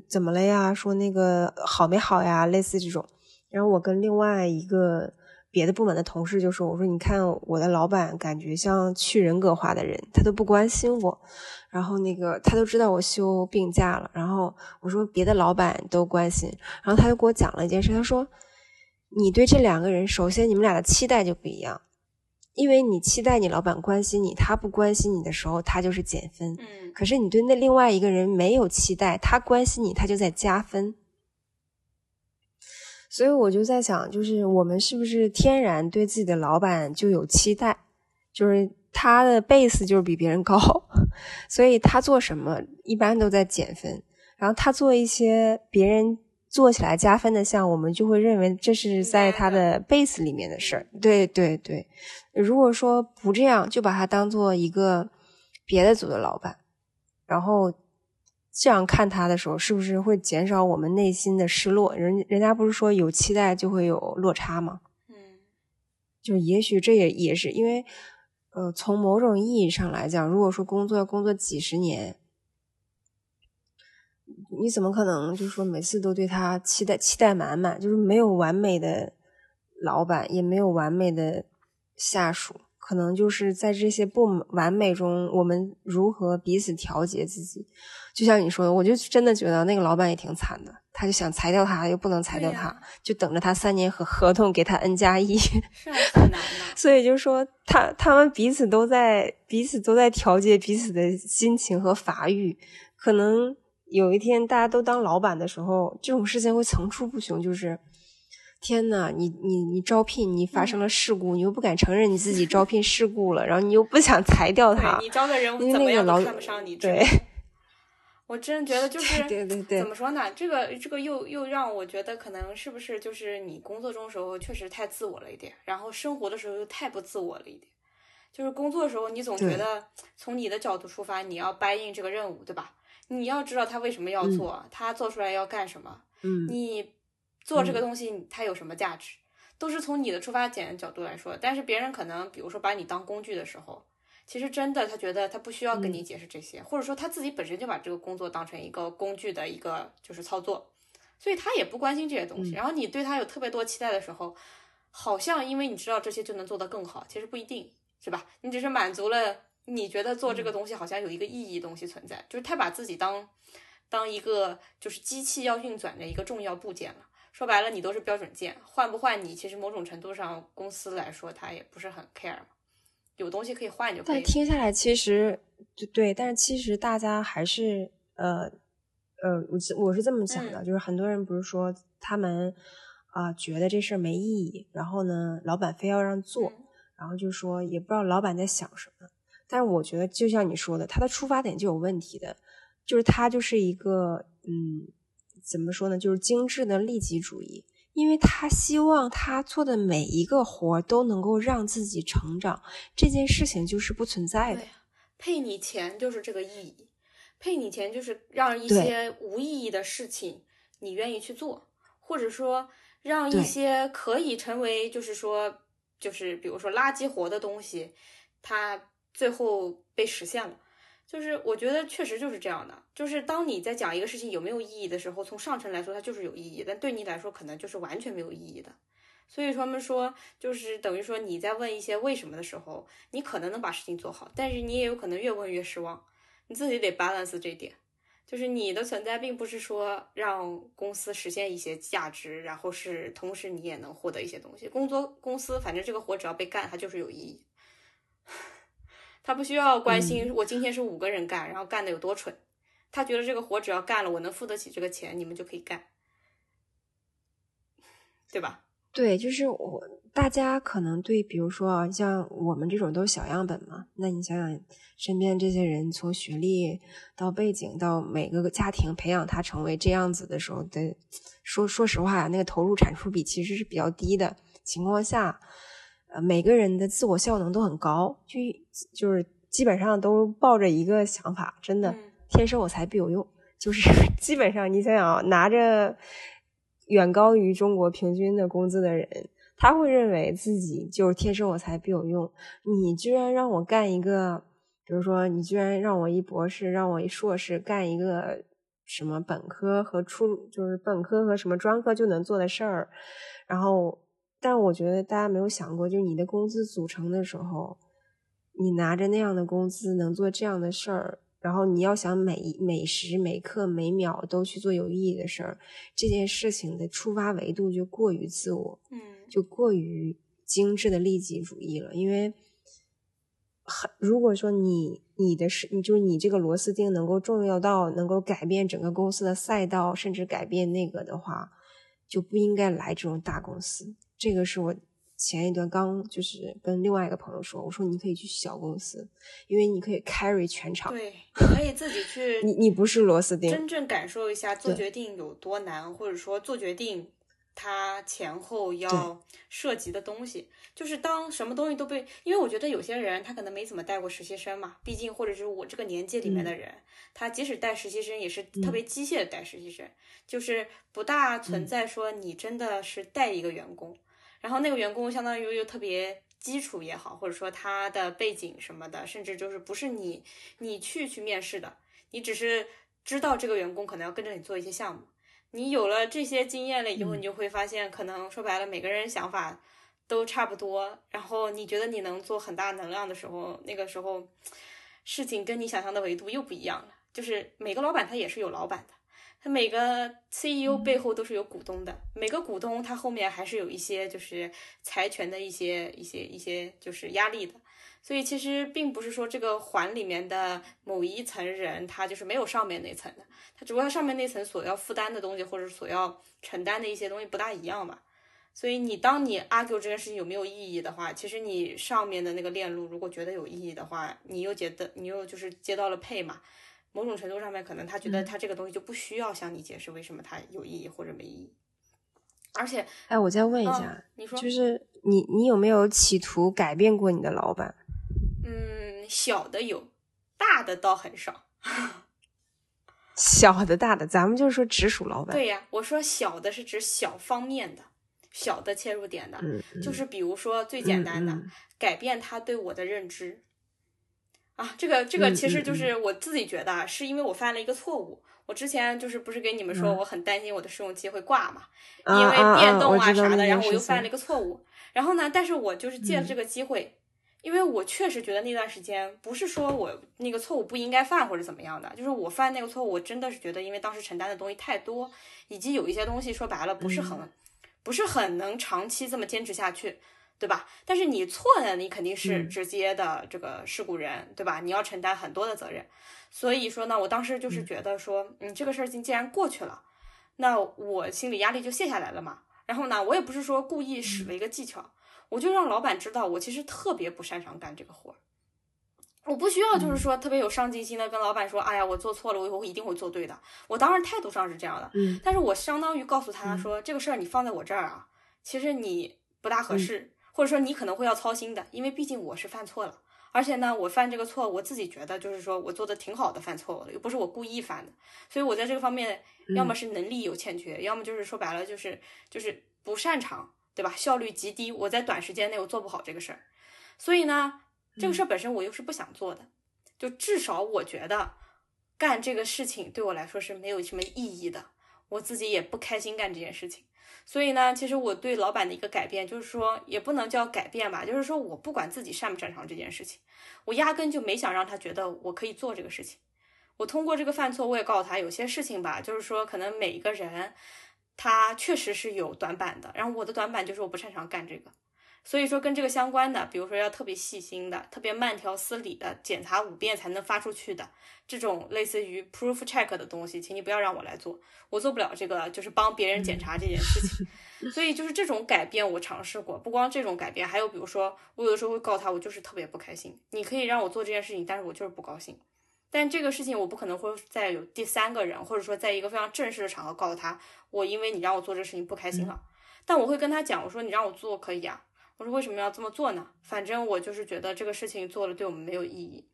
怎么了呀？说那个好没好呀？类似这种。然后我跟另外一个。别的部门的同事就说：“我说你看我的老板感觉像去人格化的人，他都不关心我，然后那个他都知道我休病假了。然后我说别的老板都关心，然后他就给我讲了一件事，他说你对这两个人，首先你们俩的期待就不一样，因为你期待你老板关心你，他不关心你的时候，他就是减分。嗯，可是你对那另外一个人没有期待，他关心你，他就在加分。”所以我就在想，就是我们是不是天然对自己的老板就有期待，就是他的 base 就是比别人高，[laughs] 所以他做什么一般都在减分，然后他做一些别人做起来加分的项，我们就会认为这是在他的 base 里面的事儿。对对对，如果说不这样，就把他当做一个别的组的老板，然后。这样看他的时候，是不是会减少我们内心的失落？人人家不是说有期待就会有落差吗？嗯，就也许这也也是因为，呃，从某种意义上来讲，如果说工作要工作几十年，你怎么可能就是说每次都对他期待期待满满？就是没有完美的老板，也没有完美的下属。可能就是在这些不完美中，我们如何彼此调节自己？就像你说的，我就真的觉得那个老板也挺惨的，他就想裁掉他，又不能裁掉他，就等着他三年合合同给他 N 加一，[laughs] 是啊，很难所以就是说，他他们彼此都在彼此都在调节彼此的心情和发育。可能有一天大家都当老板的时候，这种事情会层出不穷，就是。天呐，你你你招聘你发生了事故，你又不敢承认你自己招聘事故了，然后你又不想裁掉他，你招的人怎么样都看不上你。对，[laughs] 我真的觉得就是对对对，怎么说呢？这个这个又又让我觉得可能是不是就是你工作中时候确实太自我了一点，然后生活的时候又太不自我了一点。就是工作的时候，你总觉得从你的角度出发，你要掰应这个任务，对吧？你要知道他为什么要做，他做出来要干什么。嗯，你。做这个东西它有什么价值，都是从你的出发点角度来说。但是别人可能，比如说把你当工具的时候，其实真的他觉得他不需要跟你解释这些，或者说他自己本身就把这个工作当成一个工具的一个就是操作，所以他也不关心这些东西。然后你对他有特别多期待的时候，好像因为你知道这些就能做得更好，其实不一定是吧？你只是满足了你觉得做这个东西好像有一个意义东西存在，就是他把自己当当一个就是机器要运转的一个重要部件了。说白了，你都是标准件，换不换你，其实某种程度上公司来说，他也不是很 care 有东西可以换就可以。但听下来，其实就对，但是其实大家还是呃呃，我我是这么想的，就是很多人不是说他们啊觉得这事儿没意义，然后呢，老板非要让做，然后就说也不知道老板在想什么。但是我觉得，就像你说的，他的出发点就有问题的，就是他就是一个嗯。怎么说呢？就是精致的利己主义，因为他希望他做的每一个活都能够让自己成长，这件事情就是不存在的。配你钱就是这个意义，配你钱就是让一些无意义的事情你愿意去做，或者说让一些可以成为就是说就是比如说垃圾活的东西，它最后被实现了。就是我觉得确实就是这样的，就是当你在讲一个事情有没有意义的时候，从上层来说它就是有意义，但对你来说可能就是完全没有意义的。所以他们说，就是等于说你在问一些为什么的时候，你可能能把事情做好，但是你也有可能越问越失望。你自己得 balance 这点，就是你的存在并不是说让公司实现一些价值，然后是同时你也能获得一些东西。工作公司反正这个活只要被干，它就是有意义。他不需要关心我今天是五个人干，然后干的有多蠢。他觉得这个活只要干了，我能付得起这个钱，你们就可以干，对吧？对，就是我大家可能对，比如说啊像我们这种都是小样本嘛。那你想想，身边这些人从学历到背景到每个家庭培养他成为这样子的时候的，说说实话，那个投入产出比其实是比较低的情况下。呃，每个人的自我效能都很高，就就是基本上都抱着一个想法，真的，天生我材必有用。就是 [laughs] 基本上，你想想，拿着远高于中国平均的工资的人，他会认为自己就是天生我材必有用。你居然让我干一个，比如说，你居然让我一博士，让我一硕士干一个什么本科和初，就是本科和什么专科就能做的事儿，然后。但我觉得大家没有想过，就是你的工资组成的时候，你拿着那样的工资能做这样的事儿，然后你要想每每时每刻每秒都去做有意义的事儿，这件事情的出发维度就过于自我，嗯，就过于精致的利己主义了。因为，很如果说你你的是，你就是你这个螺丝钉能够重要到能够改变整个公司的赛道，甚至改变那个的话，就不应该来这种大公司。这个是我前一段刚就是跟另外一个朋友说，我说你可以去小公司，因为你可以 carry 全场。对，你可以自己 [laughs] 去，你你不是螺丝钉，真正感受一下做决定有多难，或者说做决定它前后要涉及的东西。就是当什么东西都被，因为我觉得有些人他可能没怎么带过实习生嘛，毕竟或者是我这个年纪里面的人，他即使带实习生也是特别机械的带实习生，就是不大存在说你真的是带一个员工。然后那个员工相当于又特别基础也好，或者说他的背景什么的，甚至就是不是你你去去面试的，你只是知道这个员工可能要跟着你做一些项目。你有了这些经验了以后，你就会发现，可能说白了，每个人想法都差不多。然后你觉得你能做很大能量的时候，那个时候事情跟你想象的维度又不一样了。就是每个老板他也是有老板的。他每个 CEO 背后都是有股东的，每个股东他后面还是有一些就是财权的一些一些一些就是压力的，所以其实并不是说这个环里面的某一层人他就是没有上面那层的，他只不过上面那层所要负担的东西或者所要承担的一些东西不大一样嘛。所以你当你 argue 这件事情有没有意义的话，其实你上面的那个链路如果觉得有意义的话，你又觉得你又就是接到了配嘛。某种程度上面，可能他觉得他这个东西就不需要向你解释为什么它有意义或者没意义。而且，哎，我再问一下，你说，就是你，你有没有企图改变过你的老板？嗯，小的有，大的倒很少。[laughs] 小的、大的，咱们就是说直属老板。对呀，我说小的是指小方面的，小的切入点的，就是比如说最简单的，改变他对我的认知。啊，这个这个其实就是我自己觉得，是因为我犯了一个错误。我之前就是不是给你们说我很担心我的试用期会挂嘛，因为变动啊啥的，然后我又犯了一个错误。然后呢，但是我就是借了这个机会，因为我确实觉得那段时间不是说我那个错误不应该犯或者怎么样的，就是我犯那个错误，我真的是觉得因为当时承担的东西太多，以及有一些东西说白了不是很不是很能长期这么坚持下去。对吧？但是你错了，你肯定是直接的这个事故人，对吧？你要承担很多的责任。所以说呢，我当时就是觉得说，嗯，这个事儿情既然过去了，那我心里压力就卸下来了嘛。然后呢，我也不是说故意使了一个技巧，我就让老板知道我其实特别不擅长干这个活儿。我不需要就是说特别有上进心的跟老板说，哎呀，我做错了，我以后一定会做对的。我当然态度上是这样的，嗯，但是我相当于告诉他说，这个事儿你放在我这儿啊，其实你不大合适。或者说你可能会要操心的，因为毕竟我是犯错了，而且呢，我犯这个错，我自己觉得就是说我做的挺好的，犯错误了，又不是我故意犯的，所以我在这个方面要么是能力有欠缺，要么就是说白了就是就是不擅长，对吧？效率极低，我在短时间内我做不好这个事儿，所以呢，这个事儿本身我又是不想做的，就至少我觉得干这个事情对我来说是没有什么意义的，我自己也不开心干这件事情。所以呢，其实我对老板的一个改变，就是说也不能叫改变吧，就是说我不管自己擅不擅长这件事情，我压根就没想让他觉得我可以做这个事情。我通过这个犯错，我也告诉他，有些事情吧，就是说可能每一个人他确实是有短板的，然后我的短板就是我不擅长干这个。所以说跟这个相关的，比如说要特别细心的、特别慢条斯理的检查五遍才能发出去的这种类似于 proof check 的东西，请你不要让我来做，我做不了这个，就是帮别人检查这件事情。[laughs] 所以就是这种改变我尝试过，不光这种改变，还有比如说我有的时候会告诉他，我就是特别不开心，你可以让我做这件事情，但是我就是不高兴。但这个事情我不可能会再有第三个人，或者说在一个非常正式的场合告诉他，我因为你让我做这事情不开心了。但我会跟他讲，我说你让我做可以啊。我说为什么要这么做呢？反正我就是觉得这个事情做了对我们没有意义。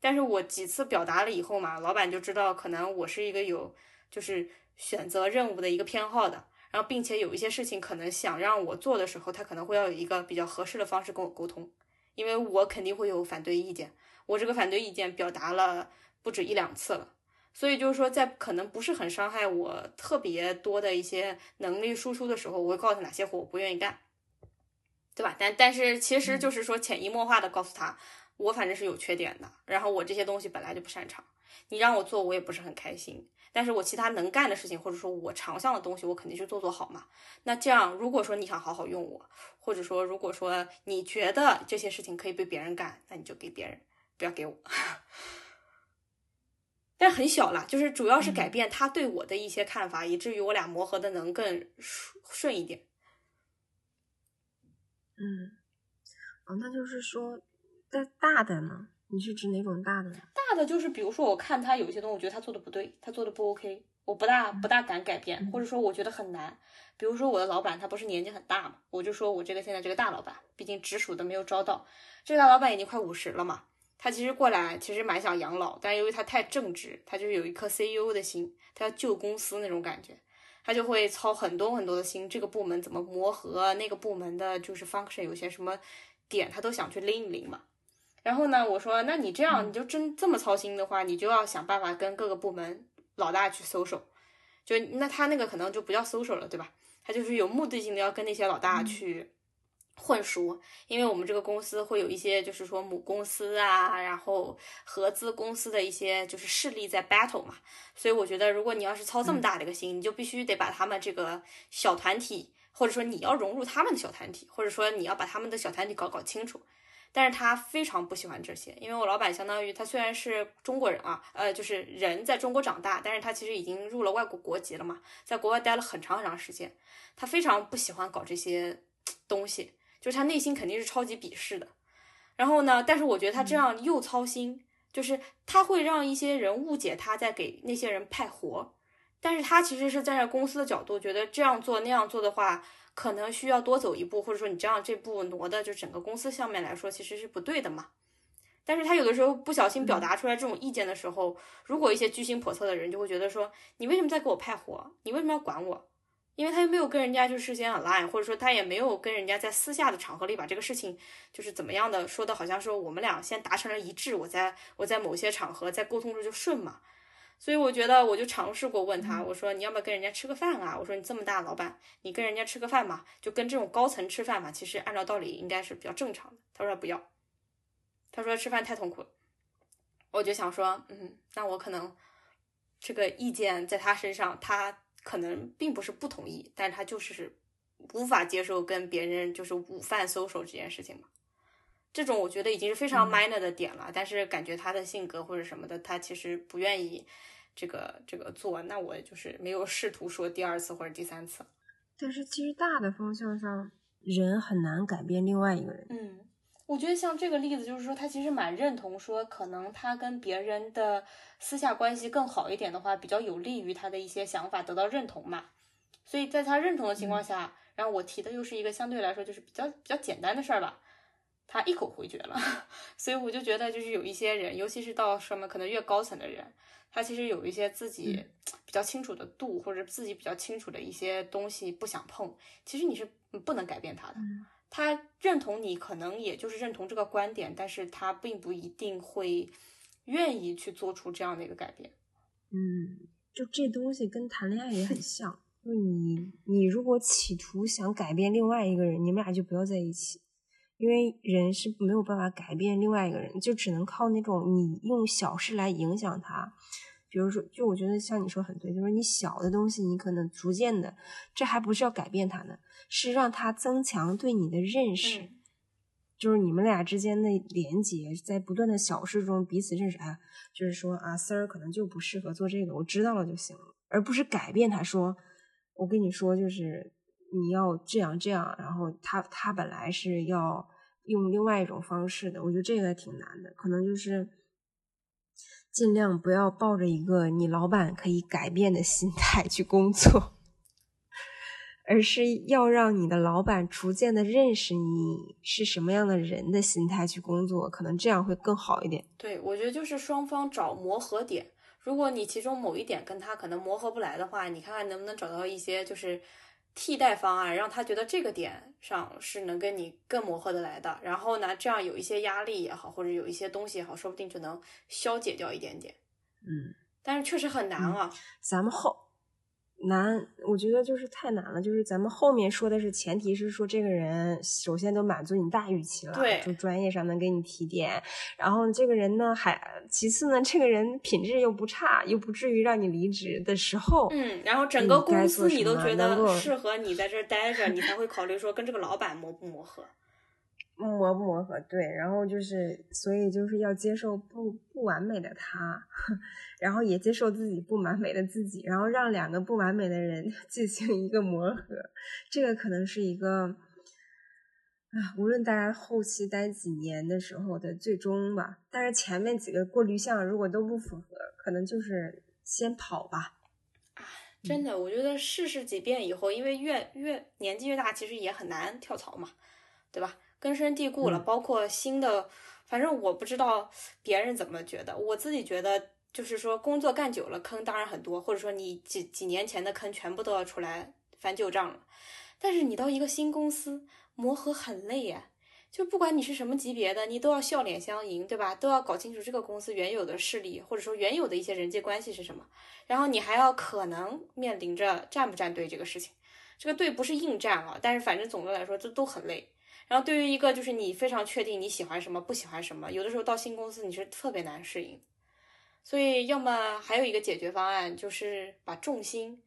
但是我几次表达了以后嘛，老板就知道可能我是一个有就是选择任务的一个偏好的，然后并且有一些事情可能想让我做的时候，他可能会要有一个比较合适的方式跟我沟通，因为我肯定会有反对意见。我这个反对意见表达了不止一两次了，所以就是说在可能不是很伤害我特别多的一些能力输出的时候，我会告诉他哪些活我不愿意干。对吧？但但是其实就是说潜移默化的告诉他，我反正是有缺点的，然后我这些东西本来就不擅长，你让我做我也不是很开心。但是我其他能干的事情，或者说我长项的东西，我肯定去做做好嘛。那这样，如果说你想好好用我，或者说如果说你觉得这些事情可以被别人干，那你就给别人，不要给我。[laughs] 但很小了，就是主要是改变他对我的一些看法，以至于我俩磨合的能更顺顺一点。嗯，哦，那就是说，在大的呢？你是指哪种大的呢？大的就是，比如说，我看他有一些东西，我觉得他做的不对，他做的不 OK，我不大不大敢改变，或者说我觉得很难。比如说我的老板，他不是年纪很大嘛，我就说我这个现在这个大老板，毕竟直属的没有招到，这个大老板已经快五十了嘛，他其实过来其实蛮想养老，但是由于他太正直，他就是有一颗 CEO 的心，他要救公司那种感觉，他就会操很多很多的心，这个部门怎么磨合，那个部门的就是 function 有些什么点，他都想去拎一拎嘛。然后呢，我说，那你这样，你就真这么操心的话，你就要想办法跟各个部门老大去 social，就那他那个可能就不叫 social 了，对吧？他就是有目的性的要跟那些老大去混熟，因为我们这个公司会有一些就是说母公司啊，然后合资公司的一些就是势力在 battle 嘛，所以我觉得如果你要是操这么大的一个心，你就必须得把他们这个小团体，或者说你要融入他们的小团体，或者说你要把他们的小团体搞搞清楚。但是他非常不喜欢这些，因为我老板相当于他虽然是中国人啊，呃，就是人在中国长大，但是他其实已经入了外国国籍了嘛，在国外待了很长很长时间，他非常不喜欢搞这些东西，就是他内心肯定是超级鄙视的。然后呢，但是我觉得他这样又操心，就是他会让一些人误解他在给那些人派活，但是他其实是站在公司的角度，觉得这样做那样做的话。可能需要多走一步，或者说你这样这步挪的就整个公司上面来说其实是不对的嘛。但是他有的时候不小心表达出来这种意见的时候，如果一些居心叵测的人就会觉得说，你为什么在给我派活？你为什么要管我？因为他又没有跟人家就事先 align，或者说他也没有跟人家在私下的场合里把这个事情就是怎么样的说的，好像说我们俩先达成了一致，我在我在某些场合在沟通中就顺嘛。所以我觉得，我就尝试过问他，我说你要不要跟人家吃个饭啊？我说你这么大老板，你跟人家吃个饭嘛，就跟这种高层吃饭嘛，其实按照道理应该是比较正常的。他说不要，他说吃饭太痛苦了。我就想说，嗯，那我可能这个意见在他身上，他可能并不是不同意，但是他就是无法接受跟别人就是午饭 social 这件事情嘛。这种我觉得已经是非常 minor 的点了，但是感觉他的性格或者什么的，他其实不愿意。这个这个做，那我就是没有试图说第二次或者第三次。但是其实大的方向上，人很难改变另外一个人。嗯，我觉得像这个例子，就是说他其实蛮认同说，可能他跟别人的私下关系更好一点的话，比较有利于他的一些想法得到认同嘛。所以在他认同的情况下，然后我提的又是一个相对来说就是比较比较简单的事儿吧，他一口回绝了。[laughs] 所以我就觉得，就是有一些人，尤其是到什么可能越高层的人。他其实有一些自己比较清楚的度，或者自己比较清楚的一些东西不想碰。其实你是不能改变他的。他认同你，可能也就是认同这个观点，但是他并不一定会愿意去做出这样的一个改变。嗯，就这东西跟谈恋爱也很像，就是你你如果企图想改变另外一个人，你们俩就不要在一起。因为人是没有办法改变另外一个人，就只能靠那种你用小事来影响他。比如说，就我觉得像你说很对，就是你小的东西，你可能逐渐的，这还不是要改变他呢，是让他增强对你的认识。就是你们俩之间的连接，在不断的小事中彼此认识。哎，就是说啊，Sir 可能就不适合做这个，我知道了就行了，而不是改变他。说，我跟你说，就是你要这样这样，然后他他本来是要。用另外一种方式的，我觉得这个还挺难的，可能就是尽量不要抱着一个你老板可以改变的心态去工作，而是要让你的老板逐渐的认识你是什么样的人的心态去工作，可能这样会更好一点。对，我觉得就是双方找磨合点，如果你其中某一点跟他可能磨合不来的话，你看看能不能找到一些就是。替代方案让他觉得这个点上是能跟你更磨合的来的，然后呢，这样有一些压力也好，或者有一些东西也好，说不定就能消解掉一点点。嗯，但是确实很难啊。咱们后，难，我觉得就是太难了。就是咱们后面说的是，前提是说这个人首先都满足你大预期了，对，就专业上能给你提点。然后这个人呢，还其次呢，这个人品质又不差，又不至于让你离职的时候，嗯，然后整个公司你都觉得适合你在这儿待着，你才会考虑说跟这个老板磨不磨合。磨不磨合？对，然后就是，所以就是要接受不不完美的他，[laughs] 然后也接受自己不完美的自己，然后让两个不完美的人 [laughs] 进行一个磨合，这个可能是一个，啊，无论大家后期待几年的时候的最终吧。但是前面几个过滤项如果都不符合，可能就是先跑吧。啊，真的，我觉得试试几遍以后，因为越越年纪越大，其实也很难跳槽嘛，对吧？根深蒂固了，包括新的，反正我不知道别人怎么觉得，我自己觉得就是说工作干久了，坑当然很多，或者说你几几年前的坑全部都要出来翻旧账了。但是你到一个新公司磨合很累呀，就不管你是什么级别的，你都要笑脸相迎，对吧？都要搞清楚这个公司原有的势力，或者说原有的一些人际关系是什么，然后你还要可能面临着站不站队这个事情。这个队不是硬站啊，但是反正总的来说这都很累。然后对于一个就是你非常确定你喜欢什么不喜欢什么，有的时候到新公司你是特别难适应，所以要么还有一个解决方案就是把重心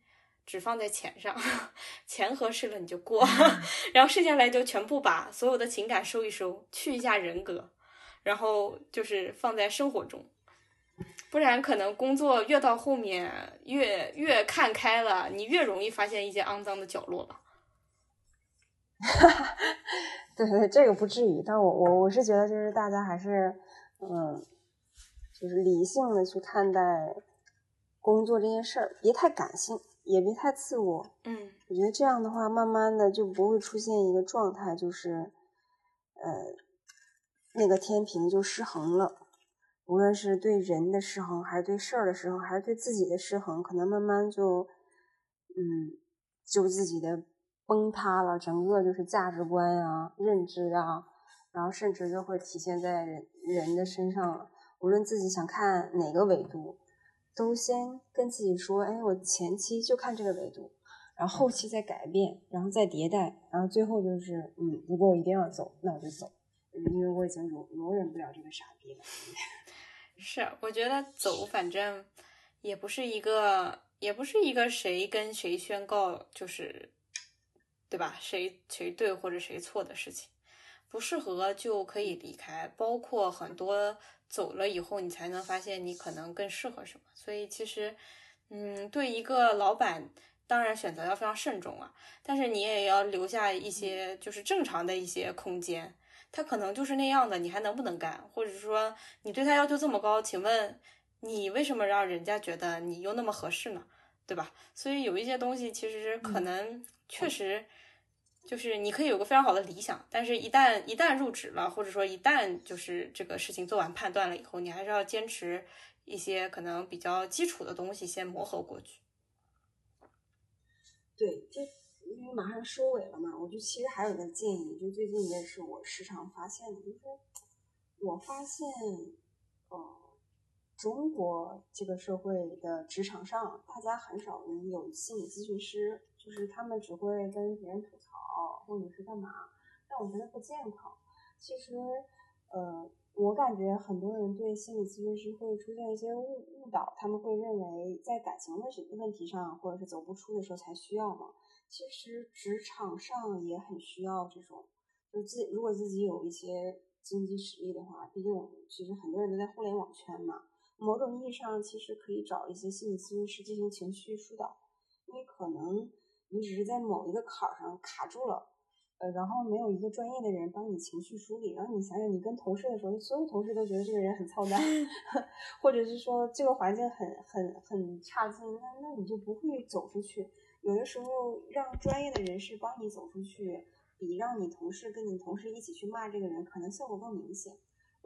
只放在钱上，[laughs] 钱合适了你就过，[laughs] 然后剩下来就全部把所有的情感收一收，去一下人格，然后就是放在生活中，不然可能工作越到后面越越看开了，你越容易发现一些肮脏的角落吧。[laughs] 哈哈，对对，这个不至于，但我我我是觉得，就是大家还是，嗯，就是理性的去看待工作这件事儿，别太感性，也别太自我。嗯，我觉得这样的话，慢慢的就不会出现一个状态，就是，呃，那个天平就失衡了。无论是对人的失衡，还是对事儿的失衡，还是对自己的失衡，可能慢慢就，嗯，就自己的。崩塌了，整个就是价值观啊、认知啊，然后甚至就会体现在人人的身上了。无论自己想看哪个维度，都先跟自己说：“哎，我前期就看这个维度，然后后期再改变，然后再迭代，然后最后就是，嗯，如果我一定要走，那我就走，因为我已经容容忍不了这个傻逼了。[laughs] ”是，我觉得走，反正也不是一个，也不是一个谁跟谁宣告，就是。对吧？谁谁对或者谁错的事情，不适合就可以离开。包括很多走了以后，你才能发现你可能更适合什么。所以其实，嗯，对一个老板，当然选择要非常慎重啊。但是你也要留下一些就是正常的一些空间。他可能就是那样的，你还能不能干？或者说你对他要求这么高，请问你为什么让人家觉得你又那么合适呢？对吧？所以有一些东西其实可能。确实，就是你可以有个非常好的理想，但是一旦一旦入职了，或者说一旦就是这个事情做完判断了以后，你还是要坚持一些可能比较基础的东西先磨合过去。对，就因为马上收尾了嘛，我就其实还有个建议，就最近也是我时常发现的，就是我发现，呃。中国这个社会的职场上，大家很少能有心理咨询师，就是他们只会跟别人吐槽，或者是干嘛，但我觉得不健康。其实，呃，我感觉很多人对心理咨询师会出现一些误误导，他们会认为在感情问题问题上，或者是走不出的时候才需要嘛。其实职场上也很需要这种，就自如果自己有一些经济实力的话，毕竟其实很多人都在互联网圈嘛。某种意义上，其实可以找一些心理咨询师进行情绪疏导，因为可能你只是在某一个坎儿上卡住了，呃，然后没有一个专业的人帮你情绪梳理，然后你想想，你跟同事的时候，所有同事都觉得这个人很操蛋，[laughs] 或者是说这个环境很很很差劲，那那你就不会走出去。有的时候，让专业的人士帮你走出去，比让你同事跟你同事一起去骂这个人，可能效果更明显。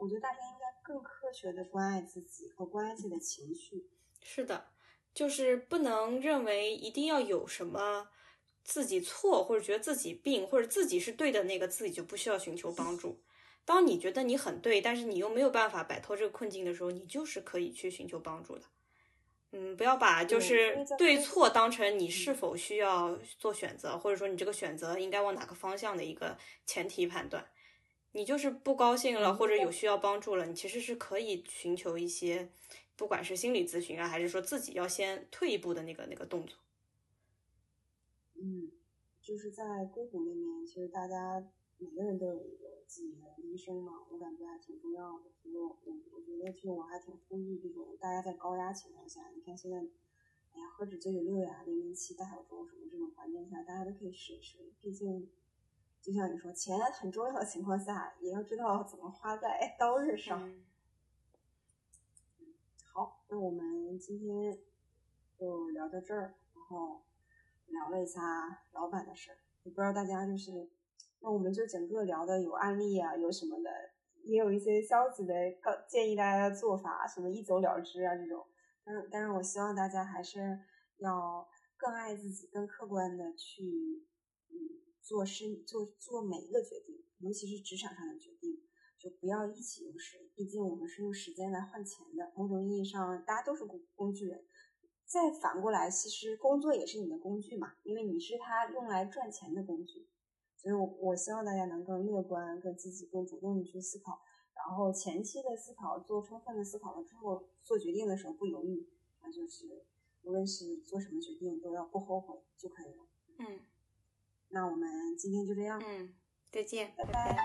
我觉得大家应该更科学的关爱自己和关爱自己的情绪。是的，就是不能认为一定要有什么自己错，或者觉得自己病，或者自己是对的那个，自己就不需要寻求帮助。当你觉得你很对，但是你又没有办法摆脱这个困境的时候，你就是可以去寻求帮助的。嗯，不要把就是对错当成你是否需要做选择，或者说你这个选择应该往哪个方向的一个前提判断。你就是不高兴了，或者有需要帮助了，你其实是可以寻求一些，不管是心理咨询啊，还是说自己要先退一步的那个那个动作。嗯，就是在硅谷那边，其实大家每个人都有一个自己的医生嘛，我感觉还挺重要的。所以我我我觉得，就我还挺呼吁这种大家在高压情况下，你看现在，哎呀，何止九九六呀，零零七大小周什么这种环境下，大家都可以试一试。毕竟，就像你说，钱很重要的情况下，也要知道怎么花在 [laughs] 刀刃上。嗯好，那我们今天就聊到这儿，然后聊了一下老板的事儿，也不知道大家就是，那我们就整个聊的有案例啊，有什么的，也有一些消极的告建议大家的做法，什么一走了之啊这种，但是但是我希望大家还是要更爱自己，更客观的去，嗯，做事做做每一个决定，尤其是职场上的决定。就不要意气用事，毕竟我们是用时间来换钱的。某种意义上，大家都是工工具人。再反过来，其实工作也是你的工具嘛，因为你是他用来赚钱的工具。所以我，我希望大家能更乐观、更积极、更主动的去思考，然后前期的思考做充分的思考了之后，做决定的时候不犹豫，那就是无论是做什么决定都要不后悔就可以了。嗯那我们今天就这样，嗯，再见，拜拜